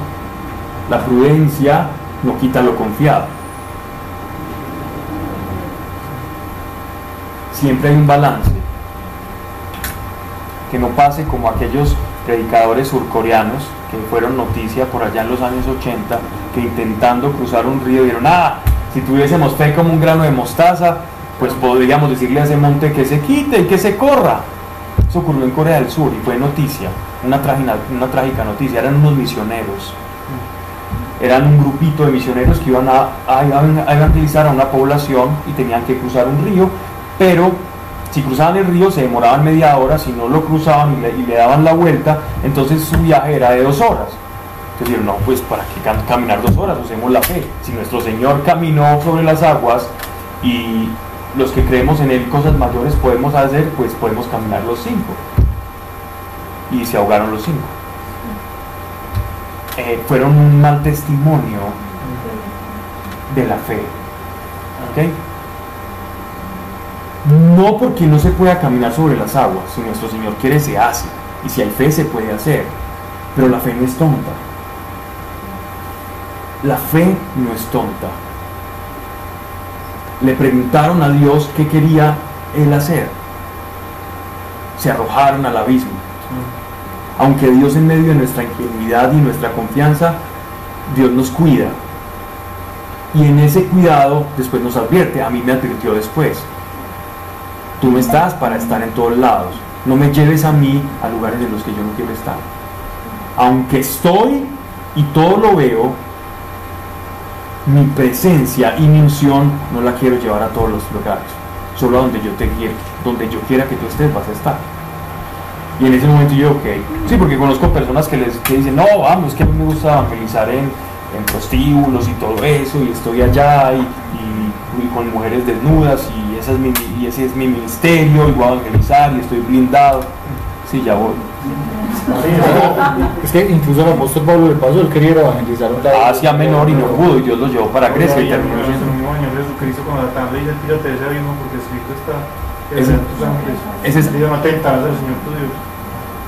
La prudencia no quita lo confiado. Siempre hay un balance. Que no pase como aquellos predicadores surcoreanos que fueron noticia por allá en los años 80, que intentando cruzar un río dijeron, ah, si tuviésemos fe como un grano de mostaza, pues podríamos decirle a ese monte que se quite y que se corra. Eso ocurrió en Corea del Sur y fue noticia, una, trágica, noticia. Eran unos misioneros, eran un grupito de misioneros que iban a evangelizar a una población y tenían que cruzar un río, pero si cruzaban el río se demoraban media hora, si no lo cruzaban y le, daban la vuelta, entonces su viaje era de dos horas. Entonces dijeron, no, pues para qué cam- caminar dos horas, usemos la fe. Si nuestro Señor caminó sobre las aguas y los que creemos en Él cosas mayores podemos hacer, pues podemos caminar los cinco. Y se ahogaron los cinco. Eh, fueron un mal testimonio de la fe. ¿ok? No porque no se pueda caminar sobre las aguas, si nuestro Señor quiere se hace, y si hay fe se puede hacer, pero la fe no es tonta. La fe no es tonta. Le preguntaron a Dios qué quería Él hacer. Se arrojaron al abismo. Aunque Dios en medio de nuestra ingenuidad y nuestra confianza, Dios nos cuida. Y en ese cuidado después nos advierte, a mí me advirtió después, tú no estás para estar en todos lados, no me lleves a mí a lugares en los que yo no quiero estar. Aunque estoy y todo lo veo, mi presencia y mi unción no la quiero llevar a todos los lugares, solo a donde yo te quiero, donde yo quiera que tú estés vas a estar. Y en ese momento yo, ok, sí, porque conozco personas que les que dicen, no, vamos, es que a mí me gusta evangelizar en, en prostíbulos y todo eso, y estoy allá y- y con mujeres desnudas, y, esa es mi, y ese es mi ministerio, y voy a evangelizar, y estoy blindado. Sí, ya voy. Es que incluso el apóstol Pablo le pasó, él quería ir a evangelizar un lado. Asia Menor y no pudo, y Dios los llevó para Grecia y y terminó Jesucristo cuando la tarde dice tírate de ese abismo porque escrito está Ese- ese es-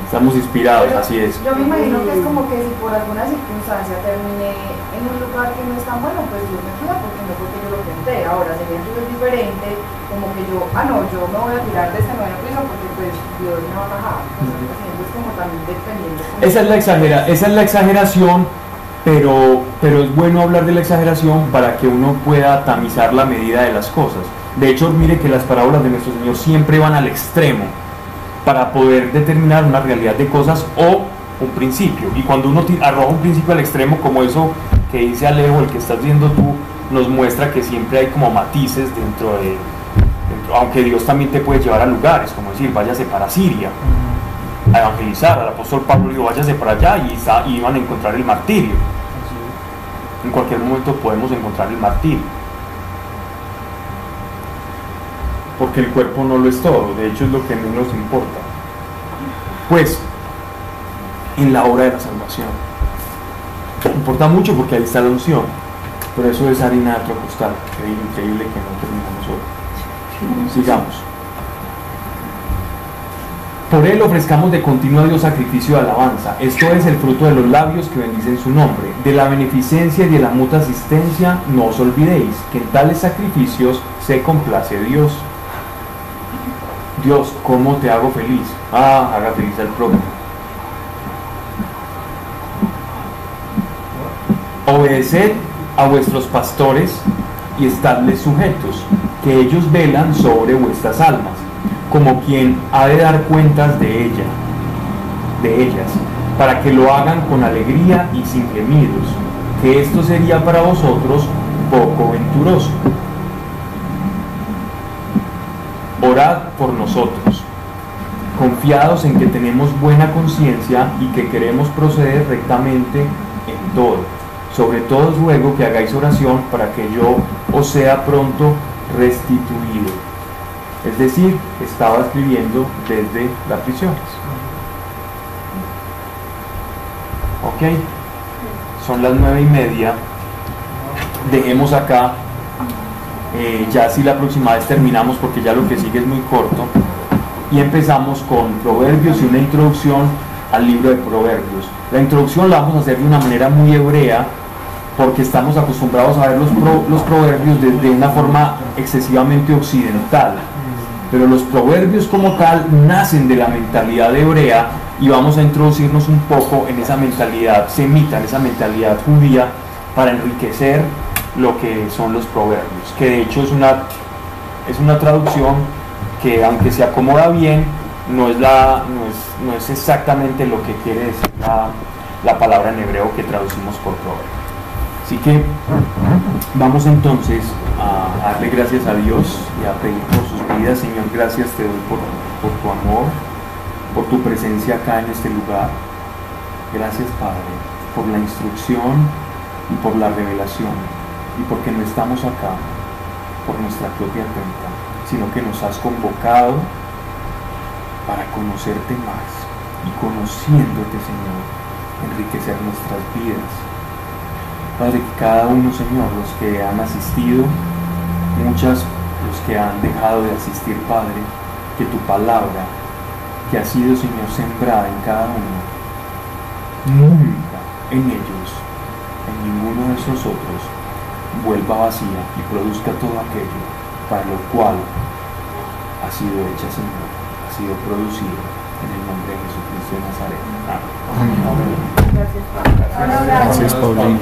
Estamos inspirados, así es. Yo me imagino que es como que si por alguna circunstancia terminé en un lugar que no es tan bueno, pues Dios me cuida porque no porque yo lo tenté. Ahora sería entonces diferente, como que yo, ah no, yo me voy a tirar de este noveno piso porque pues Dios me va a bajar. Como también dependiendo. como- Esa es la, exagera, esa es la exageración pero, pero es bueno hablar de la exageración para que uno pueda tamizar la medida de las cosas. De hecho, mire que las parábolas de nuestro Señor siempre van al extremo para poder determinar una realidad de cosas o un principio. Y cuando uno arroja un principio al extremo, como eso que dice Alejo, el que estás viendo tú, nos muestra que siempre hay como matices dentro de, dentro- aunque Dios también te puede llevar a lugares, como decir, váyase para Siria a evangelizar, al apóstol Pablo dijo, váyase para allá y iban a encontrar el martirio. En cualquier momento podemos encontrar el martirio. Porque el cuerpo no lo es todo, de hecho es lo que menos importa. Pues, en la hora de la salvación. Importa mucho porque ahí está la unción, pero eso es harina de otro costal. Qué increíble que no terminamos hoy. Sigamos. Por él ofrezcamos de continuo a Dios sacrificio de alabanza. Esto es el fruto de los labios que bendicen su nombre. De la beneficencia y de la mutua asistencia no os olvidéis que en tales sacrificios se complace Dios. Dios, ¿cómo te hago feliz? Ah, haga feliz al prójimo. Obedeced a vuestros pastores y estadles sujetos, que ellos velan sobre vuestras almas, como quien ha de dar cuentas de ella, de ellas, para que lo hagan con alegría y sin gemidos, que esto sería para vosotros poco venturoso. Orad por nosotros, confiados en que tenemos buena conciencia y que queremos proceder rectamente en todo. Sobre todo os ruego que hagáis oración para que yo os sea pronto restituido. Es decir, estaba escribiendo desde las prisiones. Ok, son las nueve y media. Dejemos acá. Eh, ya si la próxima vez terminamos porque ya lo que sigue es muy corto. Y empezamos con proverbios y una introducción al libro de proverbios. La introducción la vamos a hacer de una manera muy hebrea porque estamos acostumbrados a ver los, pro- los proverbios de, de una forma excesivamente occidental. Pero los proverbios como tal nacen de la mentalidad hebrea y vamos a introducirnos un poco en esa mentalidad semita, en esa mentalidad judía, para enriquecer lo que son los proverbios, que de hecho es una, es una traducción que aunque se acomoda bien, no es, la, no es, no es exactamente lo que quiere decir la, la palabra en hebreo que traducimos por proverbio. Así que vamos entonces a darle gracias a Dios y a pedir por sus vidas. Señor, gracias te doy por, por tu amor, por tu presencia acá en este lugar. Gracias Padre por la instrucción y por la revelación y porque no estamos acá por nuestra propia cuenta, sino que nos has convocado para conocerte más y conociéndote, Señor, enriquecer nuestras vidas. Padre, que cada uno, Señor, los que han asistido, muchas los que han dejado de asistir, Padre, que tu palabra, que ha sido, Señor, sembrada en cada uno, nunca en ellos, en ninguno de esos otros, vuelva vacía y produzca todo aquello para lo cual ha sido hecha, Señor, ha sido producido en el nombre de Jesucristo de Nazaret. Amén. Gracias, Padre. Gracias. Amén.